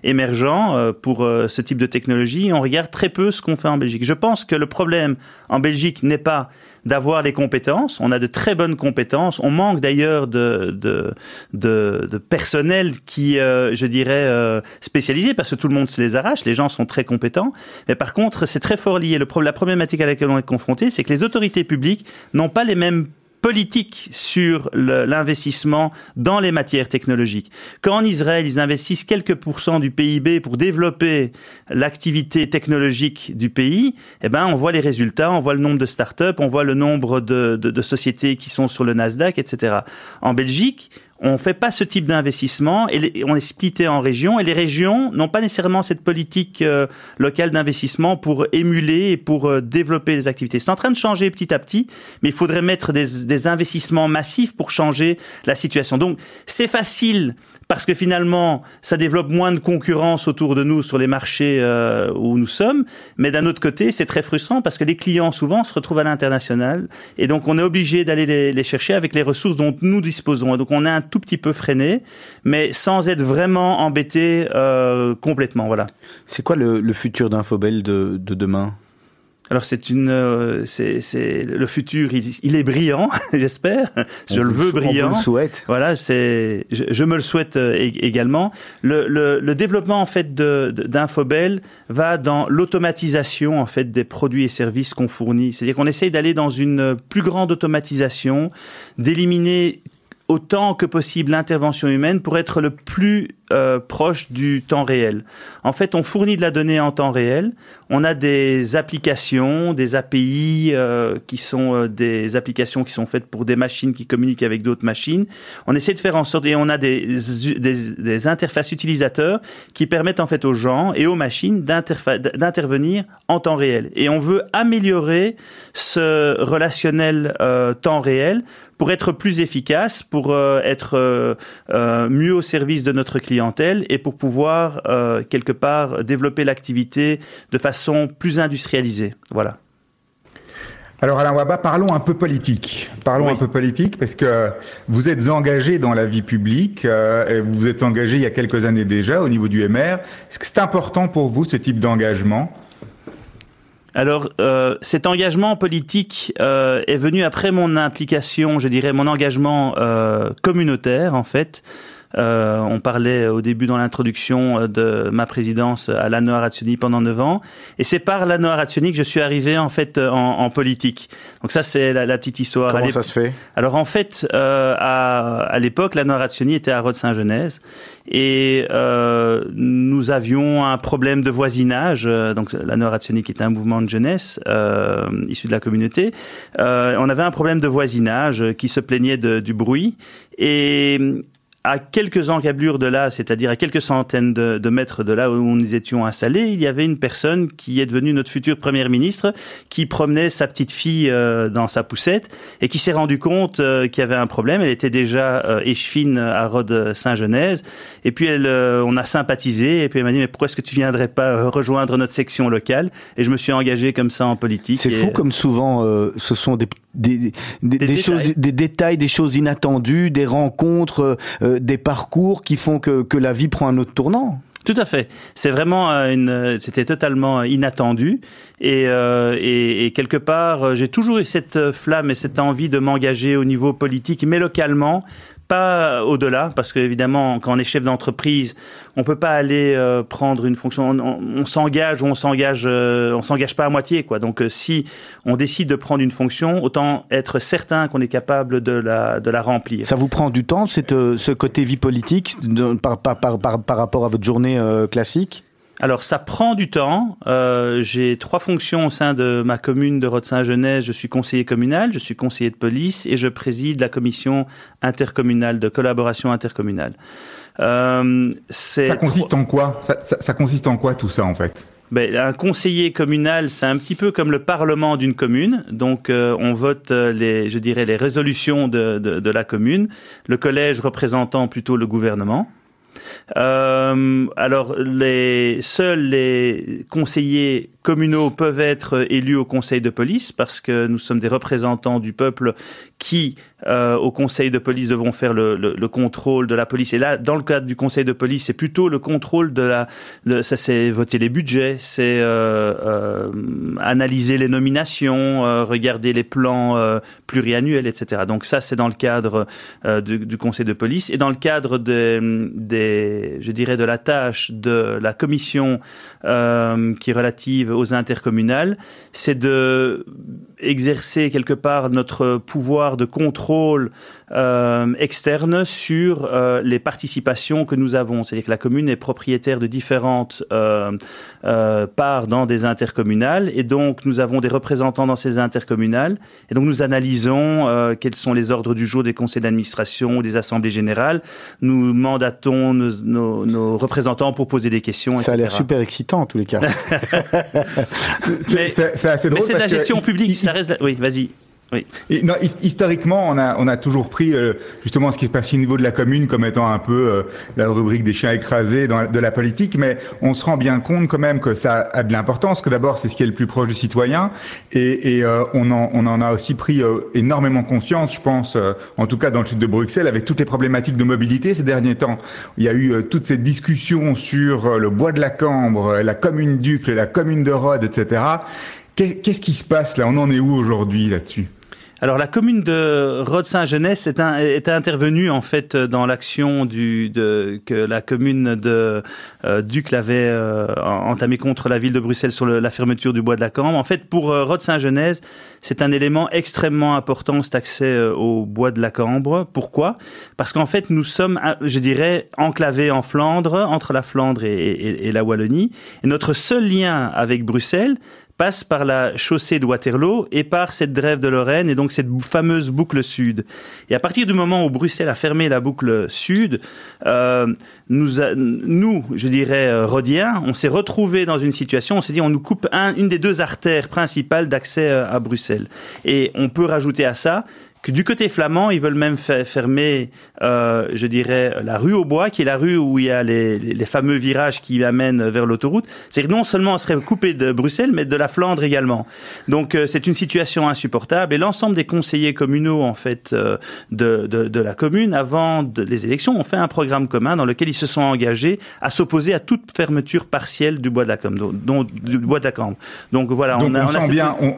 émergents pour ce type de technologie. On regarde très peu ce qu'on fait en Belgique. Je pense que le problème en Belgique n'est pas d'avoir les compétences. On a de très bonnes compétences. On manque d'ailleurs de, de, de, de personnel qui, euh, je dirais, euh, spécialisé parce que tout le monde se les arrache. Les gens sont très compétents. Mais par contre, c'est très fort lié. Le, la problématique à laquelle on est confronté, c'est que les autorités publiques n'ont pas les mêmes politique sur l'investissement dans les matières technologiques. Quand en Israël, ils investissent quelques pourcents du PIB pour développer l'activité technologique du pays, eh ben, on voit les résultats, on voit le nombre de startups, on voit le nombre de, de, de sociétés qui sont sur le Nasdaq, etc. En Belgique, on fait pas ce type d'investissement et on est splitté en régions et les régions n'ont pas nécessairement cette politique euh, locale d'investissement pour émuler et pour euh, développer les activités. C'est en train de changer petit à petit, mais il faudrait mettre des, des investissements massifs pour changer la situation. Donc c'est facile parce que finalement ça développe moins de concurrence autour de nous sur les marchés euh, où nous sommes, mais d'un autre côté c'est très frustrant parce que les clients souvent se retrouvent à l'international et donc on est obligé d'aller les, les chercher avec les ressources dont nous disposons. Et donc on est un tout petit peu freiné, mais sans être vraiment embêté euh, complètement. Voilà. C'est quoi le, le futur d'Infobel de, de demain? Alors c'est une, euh, c'est, c'est le futur, il, il est brillant, j'espère. Je On le veux sou- on brillant. le souhaite. Voilà, c'est, je, je me le souhaite euh, ég- également. Le, le, le développement en fait d'Infobel va dans l'automatisation en fait des produits et services qu'on fournit. C'est-à-dire qu'on essaye d'aller dans une plus grande automatisation, d'éliminer autant que possible l'intervention humaine pour être le plus euh, proche du temps réel. En fait, on fournit de la donnée en temps réel. On a des applications, des API euh, qui sont euh, des applications qui sont faites pour des machines qui communiquent avec d'autres machines. On essaie de faire en sorte et on a des, des, des interfaces utilisateurs qui permettent en fait aux gens et aux machines d'intervenir en temps réel. Et on veut améliorer ce relationnel euh, temps réel pour être plus efficace, pour euh, être euh, euh, mieux au service de notre clientèle et pour pouvoir euh, quelque part développer l'activité de façon plus industrialisée. Voilà. Alors Alain Waba, parlons un peu politique. Parlons Oui. un peu politique parce que vous êtes engagé dans la vie publique, et vous vous êtes engagé il y a quelques années déjà au niveau du MR. Est-ce que c'est important pour vous ce type d'engagement? Alors, euh, cet engagement politique euh, est venu après mon implication, je dirais, mon engagement euh, communautaire, en fait. Euh, on parlait au début dans l'introduction euh, de ma présidence à l'ANOA Razioni pendant 9 ans. Et c'est par l'ANOA Razioni que je suis arrivé, en fait, en, en politique. Donc ça, c'est la, la petite histoire. Comment ça se fait? Alors en fait, euh, à, à l'époque, la Noirazioni était à Rode-Saint-Genèse et euh, nous avions un problème de voisinage. euh, donc la Noirazioni qui était un mouvement de jeunesse euh, issu de la communauté, euh, on avait un problème de voisinage euh, qui se plaignait de- du bruit et à quelques encablures de là, c'est-à-dire à quelques centaines de, de mètres de là où nous étions installés, il y avait une personne qui est devenue notre future première ministre, qui promenait sa petite fille euh, dans sa poussette et qui s'est rendu compte euh, qu'il y avait un problème. Elle était déjà euh, échevine à Rode Saint-Genèse. Et puis elle, euh, on a sympathisé. Et puis elle m'a dit mais pourquoi est-ce que tu viendrais pas rejoindre notre section locale? Et je me suis engagé comme ça en politique. C'est fou comme souvent ce sont des, des, des, des détails. choses, des détails, des choses inattendues, des rencontres, euh, des parcours qui font que, que la vie prend un autre tournant. Tout à fait. C'est vraiment euh, une, euh, c'était totalement euh, inattendu et, euh, et, et quelque part, j'ai toujours eu cette flamme et cette envie de m'engager au niveau politique, mais localement, pas au-delà, parce que évidemment, quand on est chef d'entreprise, on peut pas aller euh, prendre une fonction. On, s'engage ou on s'engage, euh, on s'engage pas à moitié, quoi. Donc, euh, si on décide de prendre une fonction, autant être certain qu'on est capable de la, de la remplir. Ça vous prend du temps, cette, euh, ce côté vie politique, par, par, par, par, rapport à votre journée classique? Alors ça prend du temps. Euh, j'ai trois fonctions au sein de ma commune de Rode-Saint-Genèse. Je suis conseiller communal, je suis conseiller de police et je préside la commission intercommunale de collaboration intercommunale. Euh, c'est Ça consiste en quoi? Ça, ça- ça consiste en quoi tout ça en fait? Ben, un conseiller communal, c'est un petit peu comme le parlement d'une commune. Donc, euh, on vote euh, les, je dirais, les résolutions de, de, de la commune. Le collège représentant plutôt le gouvernement. Euh, alors, les, seuls les conseillers communaux peuvent être élus au conseil de police parce que nous sommes des représentants du peuple qui, euh, au conseil de police, devront faire le, le, le contrôle de la police. Et là, dans le cadre du conseil de police, c'est plutôt le contrôle de la, ça c'est voter les budgets, c'est euh, euh, analyser les nominations, euh, regarder les plans euh, pluriannuels, etc. Donc ça, c'est dans le cadre euh, du, conseil de police et dans le cadre des, je dirais, de la tâche de la commission euh, qui est relative aux intercommunales, c'est de exercer quelque part notre pouvoir de contrôle euh, externe sur euh, les participations que nous avons. C'est-à-dire que la commune est propriétaire de différentes euh, euh, parts dans des intercommunales et donc nous avons des représentants dans ces intercommunales et donc nous analysons euh, quels sont les ordres du jour des conseils d'administration ou des assemblées générales. Nous mandatons nos, nos, nos représentants pour poser des questions. Ça a l'air etc. super excitant en tous les cas. Mais- C'est assez Mais drôle. c'est de la gestion publique. Oui, vas-y. Oui. Historiquement, on a, toujours pris euh, justement ce qui se passe au niveau de la commune comme étant un peu euh, la rubrique des chiens écrasés de la politique, mais on se rend bien compte quand même que ça a de l'importance, que d'abord c'est ce qui est le plus proche du citoyen, et, euh, on, en, a aussi pris énormément conscience, je pense, en tout cas dans le sud de Bruxelles, avec toutes les problématiques de mobilité ces derniers temps. Il y a eu toutes ces discussions sur le bois de la Cambre, la commune d'Ucle, la commune de Rhodes, etc. Qu'est- Qu'est-ce qui se passe là? On en est où aujourd'hui là-dessus? Alors la commune de Rhodes-Saint-Genès est, est intervenue en fait dans l'action du de, que la commune de euh, Duc avait euh, entamée contre la ville de Bruxelles sur la fermeture du bois de la Cambre. En fait, pour euh, Rhodes-Saint-Genès, c'est un élément extrêmement important cet accès euh, au bois de la Cambre. Pourquoi? Parce qu'en fait, nous sommes, euh, je dirais, enclavés en Flandre, entre la Flandre et, et- et la Wallonie. Et notre seul lien avec Bruxelles passe par la chaussée de Waterloo et par cette drève de Lorraine et donc cette fameuse boucle sud. Et à partir du moment où Bruxelles a fermé la boucle sud, euh, nous, je dirais, euh, Rhodiens, on s'est retrouvés dans une situation, on s'est dit, on nous coupe un- une des deux artères principales d'accès euh, à Bruxelles. Et on peut rajouter à ça du côté flamand, ils veulent même fermer, euh, je dirais, la rue au bois, qui est la rue où il y a les, les- fameux virages qui amènent vers l'autoroute. C'est que non seulement on serait coupé de Bruxelles, mais de la Flandre également. Donc euh, c'est une situation insupportable. Et l'ensemble des conseillers communaux, en fait, euh, de, de, de la commune, avant de- les élections, ont fait un programme commun dans lequel ils se sont engagés à s'opposer à toute fermeture partielle du bois de la Cambre. dont- du bois de la. Donc voilà, Donc on a, on, on a sent cette- bien, on,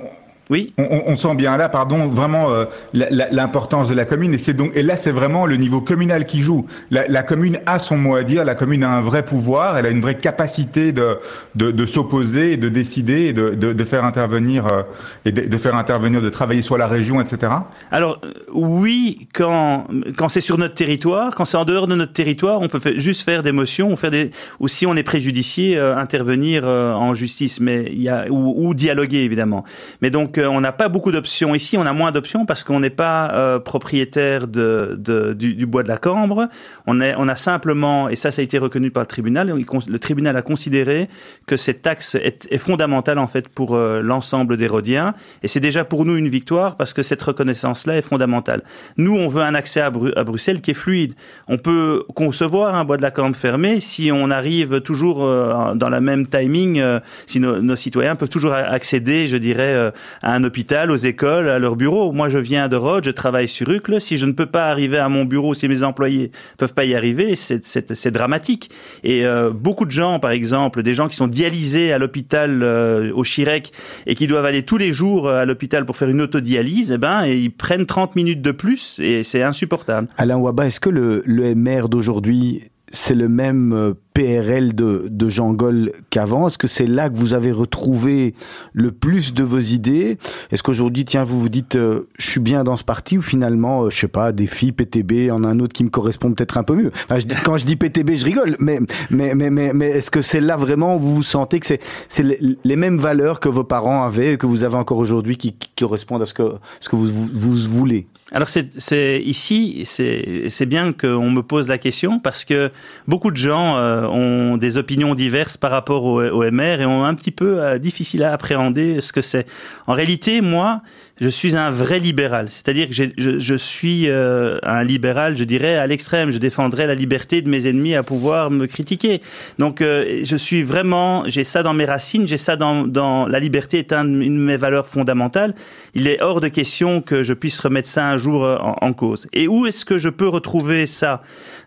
Oui. on, on- on sent bien là, pardon, vraiment euh, l'importance de la commune. Et c'est donc, et là, c'est vraiment le niveau communal qui joue. La, la commune a son mot à dire. La commune a un vrai pouvoir. Elle a une vraie capacité de de, de s'opposer, de décider, et de, de, de faire intervenir euh, et de, de faire intervenir, de travailler sur la région, etc. Alors euh, oui, quand quand c'est sur notre territoire, quand c'est en dehors de notre territoire, on peut juste faire des motions, ou faire des ou si on est préjudicié, euh, intervenir en justice, mais il y a ou, ou dialoguer évidemment. Mais donc on n'a pas beaucoup d'options ici, on a moins d'options parce qu'on n'est pas euh, propriétaire de, du, bois de la Cambre. On est on a simplement et ça ça a été reconnu par le tribunal. Le tribunal a considéré que cette taxe est, fondamentale en fait pour euh, l'ensemble des Rhodiens et c'est déjà pour nous une victoire parce que cette reconnaissance-là est fondamentale. Nous, on veut un accès à, à Bruxelles qui est fluide. On peut concevoir un bois de la Cambre fermé si on arrive toujours euh, dans la même timing, si nos, citoyens peuvent toujours accéder, je dirais, euh, à un hôpital, aux écoles, à leur bureau. Moi, je viens de Rhodes, je travaille sur Uccle. Si je ne peux pas arriver à mon bureau, si mes employés peuvent pas y arriver, c'est- dramatique. Et euh, beaucoup de gens, par exemple, des gens qui sont dialysés à l'hôpital euh, au Chirec et qui doivent aller tous les jours euh, à l'hôpital pour faire une autodialyse, eh ben, ils prennent 30 minutes de plus et c'est insupportable. Alain Waba, est-ce que le, le MR d'aujourd'hui, c'est le même euh, PRL de, de Jean Gaulle qu'avant. Est-ce que c'est là que vous avez retrouvé le plus de vos idées? Est-ce qu'aujourd'hui, tiens, vous vous dites, euh, je suis bien dans ce parti ou finalement, euh, je sais pas, des filles, PTB, en un autre qui me correspond peut-être un peu mieux? Enfin, je dis, Quand je dis PTB, je rigole, mais, mais, mais, mais, mais est-ce que c'est là vraiment où vous vous sentez que c'est c'est les, mêmes valeurs que vos parents avaient et que vous avez encore aujourd'hui qui, qui correspondent à ce que, ce que vous, vous, vous voulez? Alors c'est ici c'est bien qu'on me pose la question parce que beaucoup de gens euh, ont des opinions diverses par rapport au, MR et ont un petit peu euh, difficile à appréhender ce que c'est. En réalité, moi, je suis un vrai libéral, c'est-à-dire que je, je suis euh, un libéral, je dirais à l'extrême. Je défendrai la liberté de mes ennemis à pouvoir me critiquer. Donc, euh, je suis vraiment, j'ai ça dans mes racines, j'ai ça dans, dans la liberté est un, une de mes valeurs fondamentales. Il est hors de question que je puisse remettre ça un jour euh, en, en cause. Et où est-ce que je peux retrouver ça?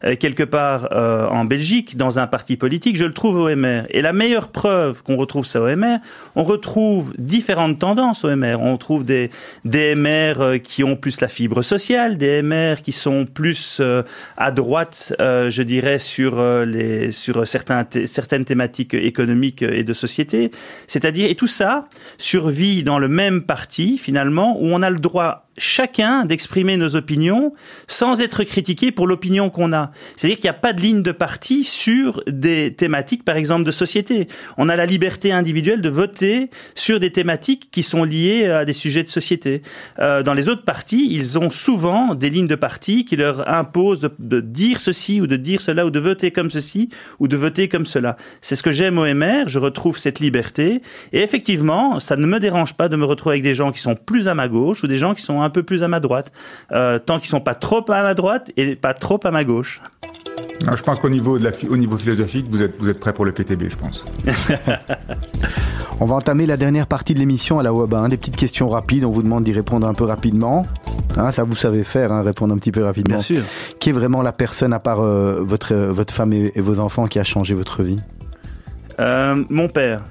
Euh, quelque part euh, en Belgique, dans un parti politique Je le trouve au MR. Et la meilleure preuve qu'on retrouve ça au MR, on retrouve différentes tendances au MR. On trouve des des MR euh, qui ont plus la fibre sociale, des MR qui sont plus euh, à droite, euh, je dirais, sur les sur certains certaines thématiques économiques et de société. C'est-à-dire et tout ça survit dans le même parti finalement où on a le droit chacun d'exprimer nos opinions sans être critiqué pour l'opinion qu'on a. C'est-à-dire qu'il n'y a pas de ligne de parti sur des thématiques, par exemple, de société. On a la liberté individuelle de voter sur des thématiques qui sont liées à des sujets de société. Euh, dans les autres partis, ils ont souvent des lignes de parti qui leur imposent de, de dire ceci ou de dire cela ou de voter comme ceci ou de voter comme cela. C'est ce que j'aime au MR, je retrouve cette liberté et effectivement, ça ne me dérange pas de me retrouver avec des gens qui sont plus à ma gauche ou des gens qui sont un peu plus à ma droite, euh, tant qu'ils sont pas trop à ma droite et pas trop à ma gauche. Alors, je pense qu'au niveau, de la, phi- au niveau philosophique, vous êtes, vous êtes prêt pour le PTB, je pense. On va entamer la dernière partie de l'émission à la Waba. hein. Des petites questions rapides, on vous demande d'y répondre un peu rapidement. Hein, ça vous savez faire, hein, répondre un petit peu rapidement. Bien sûr. Qui est vraiment la personne, à part euh, votre, euh, votre femme et, et vos enfants, qui a changé votre vie? Euh, mon père.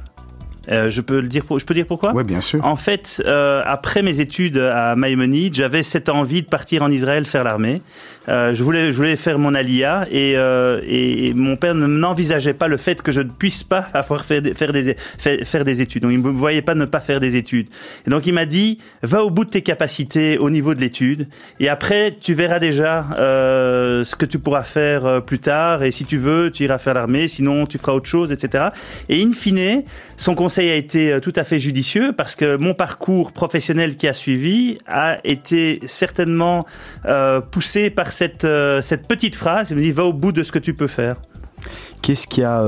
Euh, je peux le dire. Pour, je peux dire pourquoi Oui, bien sûr. En fait, euh, après mes études à Maïmonide, j'avais cette envie de partir en Israël faire l'armée. Euh, je voulais, je voulais faire mon alia et, euh, et, et mon père ne- n'envisageait pas le fait que je ne puisse pas avoir fait des- faire des faire, faire des études. Donc il ne me voyait pas ne pas faire des études. Et donc il m'a dit va au bout de tes capacités au niveau de l'étude et après tu verras déjà euh, ce que tu pourras faire plus tard et si tu veux tu iras faire l'armée, sinon tu feras autre chose, etc. Et in fine, son conseil a été euh, tout à fait judicieux parce que mon parcours professionnel qui a suivi a été certainement euh, poussé par cette, euh, cette petite phrase. Il me dit va au bout de ce que tu peux faire. Qu'est-ce qu'il y a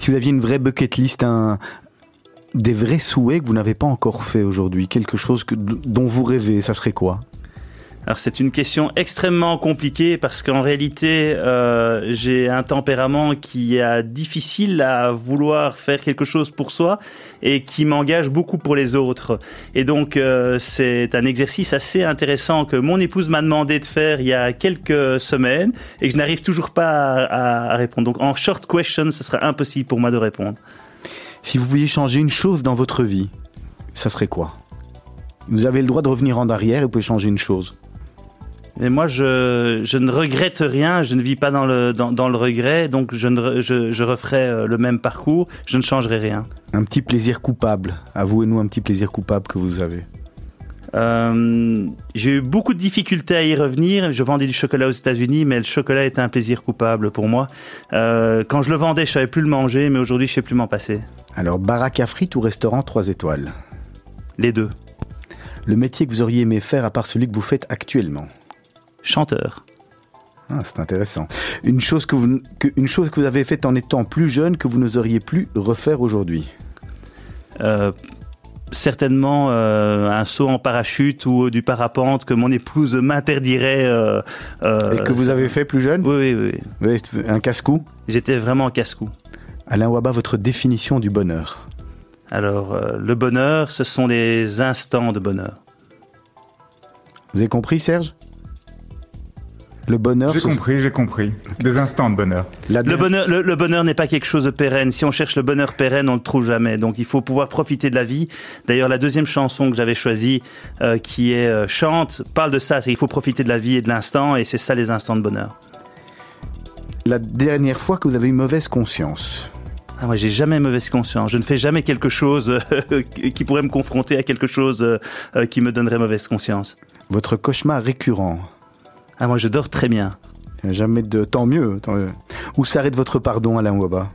Si vous aviez une vraie bucket list, des vrais souhaits que vous n'avez pas encore fait aujourd'hui, quelque chose dont vous rêvez, ça serait quoi? Alors c'est une question extrêmement compliquée parce qu'en réalité euh, j'ai un tempérament qui est difficile à vouloir faire quelque chose pour soi et qui m'engage beaucoup pour les autres. Et donc euh, c'est un exercice assez intéressant que mon épouse m'a demandé de faire il y a quelques semaines et que je n'arrive toujours pas à, répondre. Donc en short question, ce serait impossible pour moi de répondre. Si vous pouviez changer une chose dans votre vie, ça serait quoi? Vous avez le droit de revenir en arrière et vous pouvez changer une chose. Et moi, je, je ne regrette rien, je ne vis pas dans le, dans, dans le regret, donc je, ne, re- je, je referai euh, le même parcours, je ne changerai rien. Un petit plaisir coupable. Avouez-nous un petit plaisir coupable que vous avez. Euh, j'ai eu beaucoup de difficultés à y revenir. Je vendais du chocolat aux États-Unis, mais le chocolat était un plaisir coupable pour moi. Euh, quand je le vendais, je savais plus le manger, mais aujourd'hui, je sais plus m'en passer. Alors, baraque à frites ou restaurant 3 étoiles? Les deux. Le métier que vous auriez aimé faire à part celui que vous faites actuellement? Chanteur. Ah, c'est intéressant. Une chose que, vous, que- une chose que vous avez faite en étant plus jeune que vous n'oseriez plus refaire aujourd'hui Euh, certainement euh, un saut en parachute ou du parapente que mon épouse m'interdirait. euh, Et que vous avez fait plus jeune Oui, oui, oui. Oui, Un casse-cou J'étais vraiment casse-cou. Alain Waba, votre définition du bonheur Alors, le bonheur, ce sont les instants de bonheur. Vous avez compris, Serge? Le bonheur, J'ai compris, j'ai compris. Des instants de bonheur. la Le bonheur, le, le bonheur n'est pas quelque chose de pérenne. Si on cherche le bonheur pérenne, on le trouve jamais. Donc, il faut pouvoir profiter de la vie. D'ailleurs, la deuxième chanson que j'avais choisie, euh, qui est euh, chante, parle de ça. C'est qu'il faut profiter de la vie et de l'instant, et c'est ça les instants de bonheur. la dernière fois que vous avez eu mauvaise conscience Ah, moi, j'ai jamais mauvaise conscience. Je ne fais jamais quelque chose euh, qui pourrait me confronter à quelque chose qui me donnerait mauvaise conscience. Votre cauchemar récurrent Ah, moi, je dors très bien. Jamais de... Tant mieux. tant mieux. Où s'arrête votre pardon, Alain Waba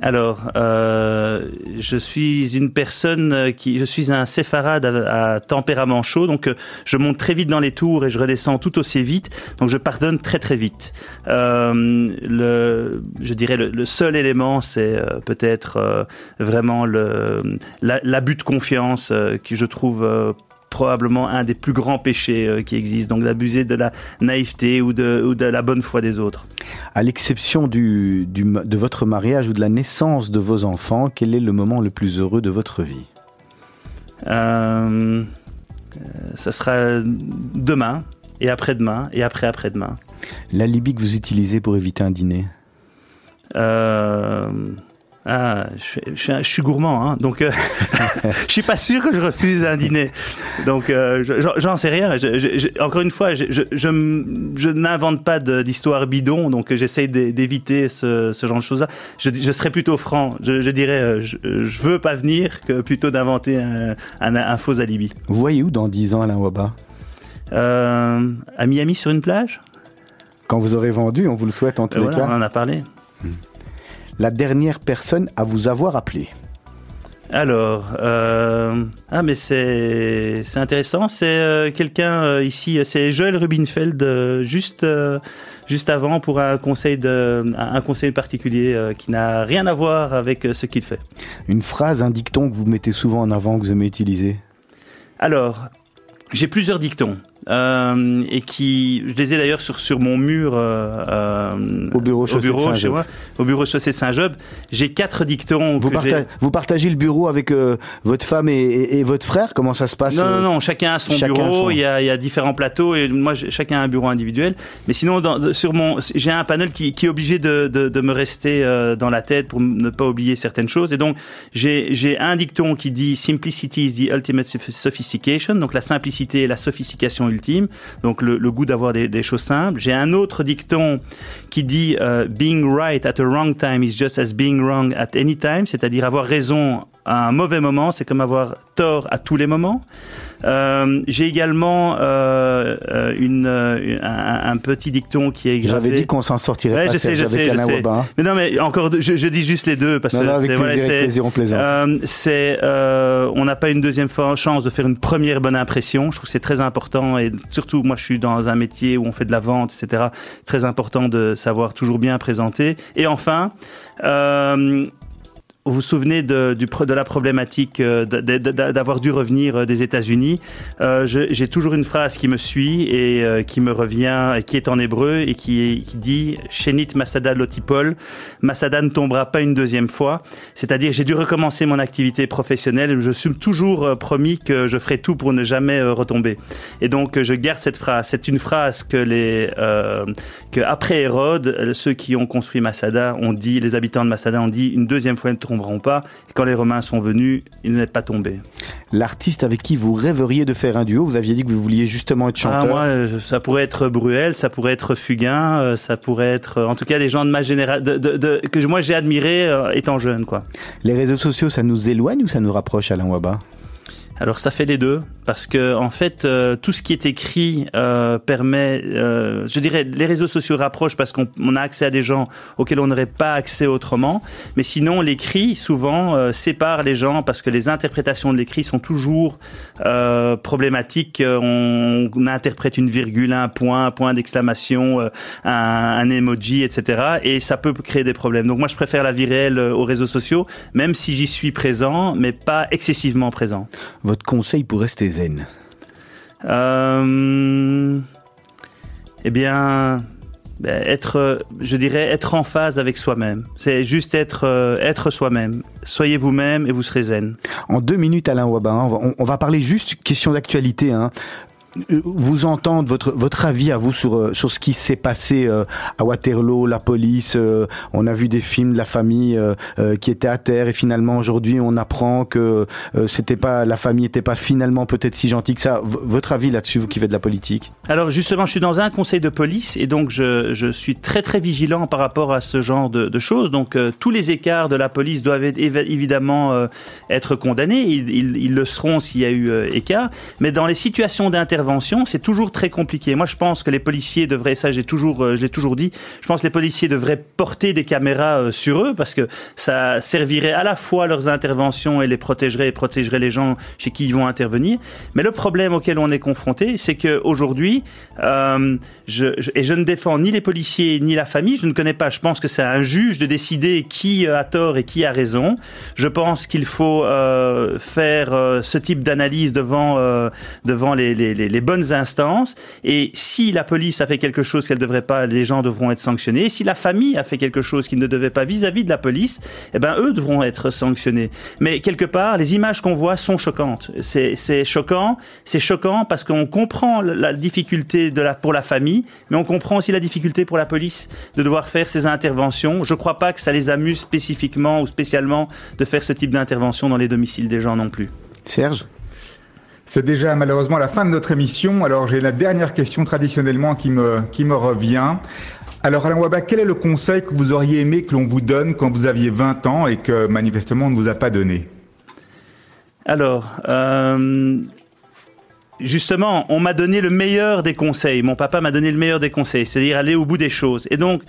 Alors, euh, je suis une personne euh, qui, je suis un séfarade à, à tempérament chaud, donc euh, je monte très vite dans les tours et je redescends tout aussi vite, donc je pardonne très très vite. Euh, le, je dirais le, le seul élément, c'est peut-être euh, vraiment le la- l'abus de confiance qui je trouve probablement un des plus grands péchés euh, qui existent, donc d'abuser de la naïveté ou de, ou de la bonne foi des autres. À l'exception du, du ma- de votre mariage ou de la naissance de vos enfants, quel est le moment le plus heureux de votre vie? Euh, euh, ça sera demain et après-demain et après-après-demain. L'alibi que vous utilisez pour éviter un dîner? Euh, Ah, je, suis- je, suis- je suis gourmand, hein, donc euh, je suis pas sûr que je refuse un dîner. Donc euh, je- j'en sais rien. Encore une fois, je, n'invente pas d'histoire bidon, donc j'essaye d'é- d'éviter ce, ce genre de choses-là. Je, serais plutôt franc. Je, dirais, euh, je, veux pas venir que plutôt d'inventer un, un, un faux alibi. Vous voyez où dans 10 ans, Alain Waba Euh, à Miami sur une plage? Quand vous aurez vendu, on vous le souhaite en tous Euh, les voilà, cas. On en a parlé. La dernière personne à vous avoir appelé. Alors, euh, ah mais c'est c'est intéressant. C'est euh, quelqu'un euh, ici, c'est Joël Rubinfeld, juste juste avant pour un conseil de un conseil particulier qui n'a rien à voir avec ce qu'il fait. Une phrase, un dicton que vous mettez souvent en avant, que vous aimez utiliser? Alors, j'ai plusieurs dictons. Euh, et qui, je les ai d'ailleurs sur sur mon mur euh, euh, Au bureau de bureau chez Saint-Job. moi, au bureau chaussée de Saint-Job. J'ai quatre dictons. Vous, parta- partagez le bureau avec euh, votre femme et, et- et votre frère? Comment ça se passe Non, euh, non, non, chacun a son chacun bureau, son- il, y a, il y a différents plateaux, et moi, chacun a un bureau individuel. Mais sinon, dans, de- sur mon, j'ai un panel qui, qui est obligé de, de, de me rester dans la tête pour ne pas oublier certaines choses. Et donc, j'ai j'ai un dicton qui dit « Simplicity is the ultimate soph- sophistication », donc la simplicité est la sophistication ultime, donc le, goût d'avoir des, des choses simples. J'ai un autre dicton qui dit euh, Being right at a wrong time is just as being wrong at any time », c'est-à-dire avoir raison à un mauvais moment, c'est comme avoir tort à tous les moments. Euh, J'ai également euh, euh, une, euh, un, un petit dicton qui est gravé. J'avais dit qu'on s'en sortirait Ouais, pas je sais, je sais, je sais. Mais non, mais encore, deux- je, je dis juste les deux parce Non, que non, avec voilà, plaisir, avec plaisir, on plaisante. euh, c'est on n'a pas une deuxième chance de faire une première bonne impression. Je trouve que c'est très important et surtout moi je suis dans un métier où on fait de la vente, etc. Très important de savoir toujours bien présenter. Et enfin. Euh, vous vous souvenez de, du, de la problématique euh, d'avoir dû revenir euh, des États-Unis? Euh, J'ai toujours une phrase qui me suit et euh, qui me revient, qui est en hébreu et qui, qui dit Shenit Masada Lotipol, Masada ne tombera pas une deuxième fois. C'est-à-dire, j'ai dû recommencer mon activité professionnelle. Je suis toujours euh, promis que je ferai tout pour ne jamais retomber. Et donc, je garde cette phrase. C'est une phrase que les euh, que après Hérode, ceux qui ont construit Masada ont dit, les habitants de Masada ont dit, une deuxième fois ne tomberont pas. Et quand les Romains sont venus, ils n'étaient pas tombés. L'artiste avec qui vous rêveriez de faire un duo, vous aviez dit que vous vouliez justement être Ah, chanteur. moi, euh, ça pourrait être Bruel, ça pourrait être Fugain, euh, ça pourrait être, euh, en tout cas, des gens de ma génération, de, de, de- que moi j'ai admiré euh, étant jeune, quoi. Les réseaux sociaux, ça nous éloigne ou ça nous rapproche, Alain Waba? Alors ça fait les deux parce que en fait euh, tout ce qui est écrit euh, permet, euh, je dirais, les réseaux sociaux rapprochent parce qu'on on a accès à des gens auxquels on n'aurait pas accès autrement. Mais sinon l'écrit souvent sépare les gens parce que les interprétations de l'écrit sont toujours problématiques. On, interprète une virgule, un point, un point d'exclamation, un, emoji, etc. Et ça peut créer des problèmes. Donc moi je préfère la vie réelle aux réseaux sociaux, même si j'y suis présent, mais pas excessivement présent. Votre conseil pour rester zen Euh, eh bien, ben, être, je dirais, être en phase avec soi-même. C'est juste être, euh, être soi-même. Soyez vous-même et vous serez zen. En deux minutes, Alain Waba, on, va, on- on va parler juste question d'actualité. Hein. Euh, Vous entendre votre votre avis à vous sur euh, sur ce qui s'est passé euh, à Waterloo, la police. on a vu des films de la famille qui était à terre et finalement aujourd'hui on apprend que c'était pas la famille était pas finalement peut-être si gentille que ça. Votre avis là-dessus, vous qui faites de la politique? Alors justement, je suis dans un conseil de police et donc je, je suis très très vigilant par rapport à ce genre de, choses. Donc tous les écarts de la police doivent évidemment être condamnés. Ils, le seront s'il y a eu écart. Mais dans les situations d'intervention, c'est toujours très compliqué. Moi, je pense que les policiers devraient, ça j'ai toujours, euh, je l'ai toujours dit, je pense que les policiers devraient porter des caméras euh, sur eux parce que ça servirait à la fois leurs interventions et les protégerait et protégerait les gens chez qui ils vont intervenir. Mais le problème auquel on est confronté, c'est que aujourd'hui, euh, et je ne défends ni les policiers ni la famille, je ne connais pas. Je pense que c'est à un juge de décider qui a tort et qui a raison. Je pense qu'il faut faire ce type d'analyse devant devant les, les, les, les bonnes instances. Et si la police a fait quelque chose qu'elle ne devrait pas, les gens devront être sanctionnés. Et si la famille a fait quelque chose qu'ils ne devait pas vis-à-vis de la police, eh ben eux devront être sanctionnés. Mais quelque part, les images qu'on voit sont choquantes. C'est choquant, c'est choquant parce qu'on comprend la difficulté pour la famille, mais on comprend aussi la difficulté pour la police de devoir faire ces interventions. Je crois pas que ça les amuse spécifiquement ou spécialement de faire ce type d'intervention dans les domiciles des gens non plus. Serge? C'est déjà malheureusement la fin de notre émission. Alors j'ai la dernière question traditionnellement qui me, qui me revient. Alors Alain Wabak, quel est le conseil que vous auriez aimé que l'on vous donne quand vous aviez 20 ans et que manifestement on ne vous a pas donné? Alors, euh, justement, on m'a donné le meilleur des conseils. Mon papa m'a donné le meilleur des conseils, c'est-à-dire aller au bout des choses. Et donc,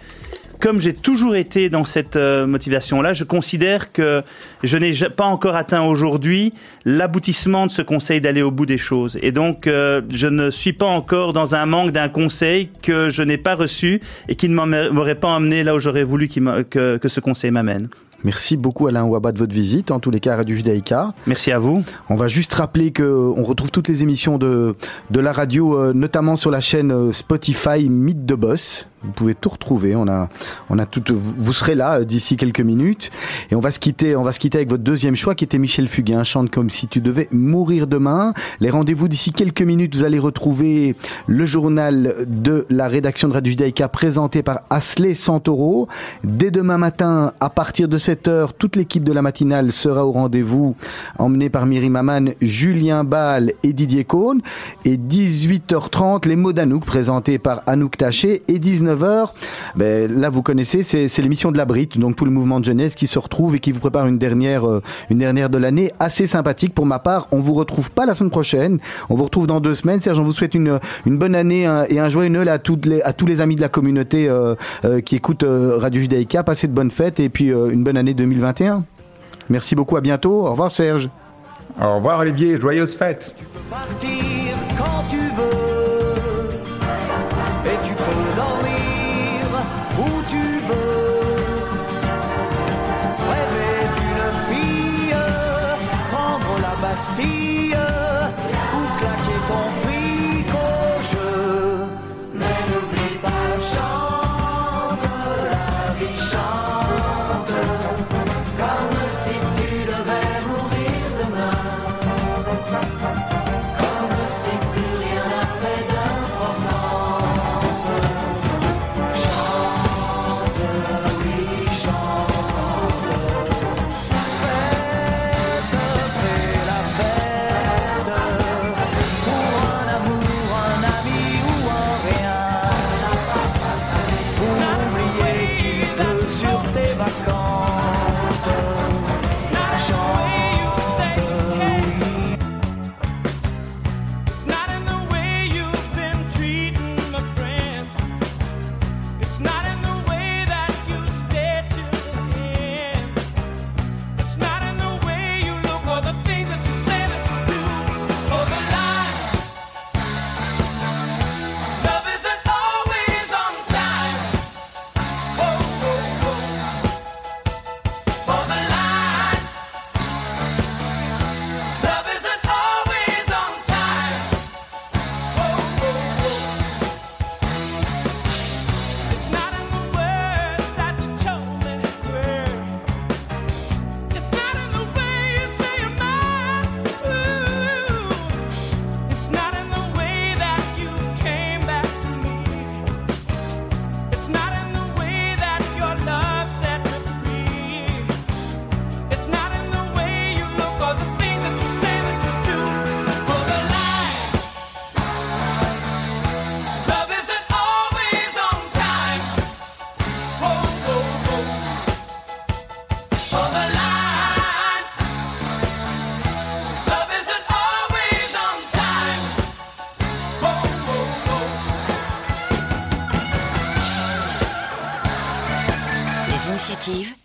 comme j'ai toujours été dans cette euh, motivation-là, je considère que je n'ai pas encore atteint aujourd'hui l'aboutissement de ce conseil d'aller au bout des choses. Et donc, euh, je ne suis pas encore dans un manque d'un conseil que je n'ai pas reçu et qui ne m'aurait pas emmené là où j'aurais voulu que ce conseil m'amène. Merci beaucoup Alain Ouaba de votre visite, en tous les cas à Radio Judaïka. Merci à vous. On va juste rappeler qu'on retrouve toutes les émissions de, de la radio, euh, notamment sur la chaîne euh, Spotify Mythe de Boss. Vous pouvez tout retrouver. On a, on a tout, vous serez là euh, d'ici quelques minutes. Et on va se quitter, on va se quitter avec votre deuxième choix qui était Michel Fugain. Chante comme si tu devais mourir demain. Les rendez-vous d'ici quelques minutes. Vous allez retrouver le journal de la rédaction de Radio Judaïka présenté par Asley Santoro. Dès demain matin, à partir de cette 7h, toute l'équipe de la matinale sera au rendez-vous, emmenée par Myri Aman, Julien Ball et Didier Cohn. Et 18h30, les mots d'Anouk, présentés par Anouk Taché. Et 19h, ben, là vous connaissez, c'est l'émission de la Brite, donc tout le mouvement de jeunesse qui se retrouve et qui vous prépare une dernière, euh, une dernière de l'année assez sympathique. Pour ma part, on vous retrouve pas la semaine prochaine, on vous retrouve dans deux semaines. Serge, on vous souhaite une, bonne année hein, et un joyeux Noël à, tous les amis de la communauté euh, euh, qui écoutent Radio Judaïka. Passez de bonnes fêtes et puis une bonne année. 2021. Merci beaucoup, à bientôt. Au revoir Serge. Au revoir Olivier, joyeuses fêtes partir quand tu veux.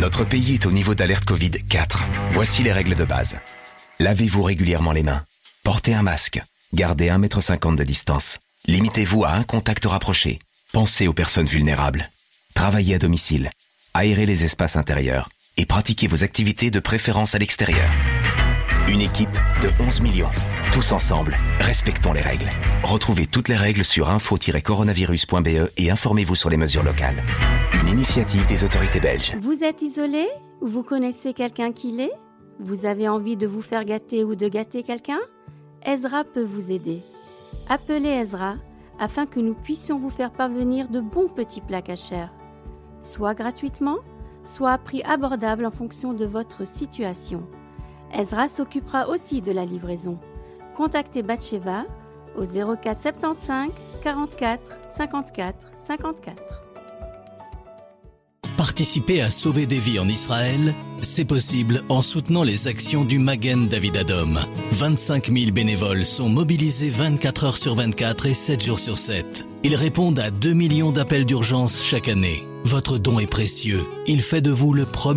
Notre pays est au niveau d'alerte Covid 4. Voici les règles de base. Lavez-vous régulièrement les mains. Portez un masque. Gardez 1,50 m de distance. Limitez-vous à un contact rapproché. Pensez aux personnes vulnérables. Travaillez à domicile. Aérez les espaces intérieurs. Et pratiquez vos activités de préférence à l'extérieur. Une équipe de 11 millions. Tous ensemble, respectons les règles. Retrouvez toutes les règles sur info-coronavirus.be et informez-vous sur les mesures locales. Une initiative des autorités belges. Vous êtes isolé? Vous connaissez quelqu'un qui l'est? Vous avez envie de vous faire gâter ou de gâter quelqu'un? Ezra peut vous aider. Appelez Ezra afin que nous puissions vous faire parvenir de bons petits plats cachers, soit gratuitement, soit à prix abordable en fonction de votre situation. Ezra s'occupera aussi de la livraison. Contactez Batcheva au 04 75 44 54 54. Participer à sauver des vies en Israël, c'est possible en soutenant les actions du Magen David Adom. 25 000 bénévoles sont mobilisés 24 heures sur 24 et 7 jours sur 7. Ils répondent à 2 millions d'appels d'urgence chaque année. Votre don est précieux. Il fait de vous le premier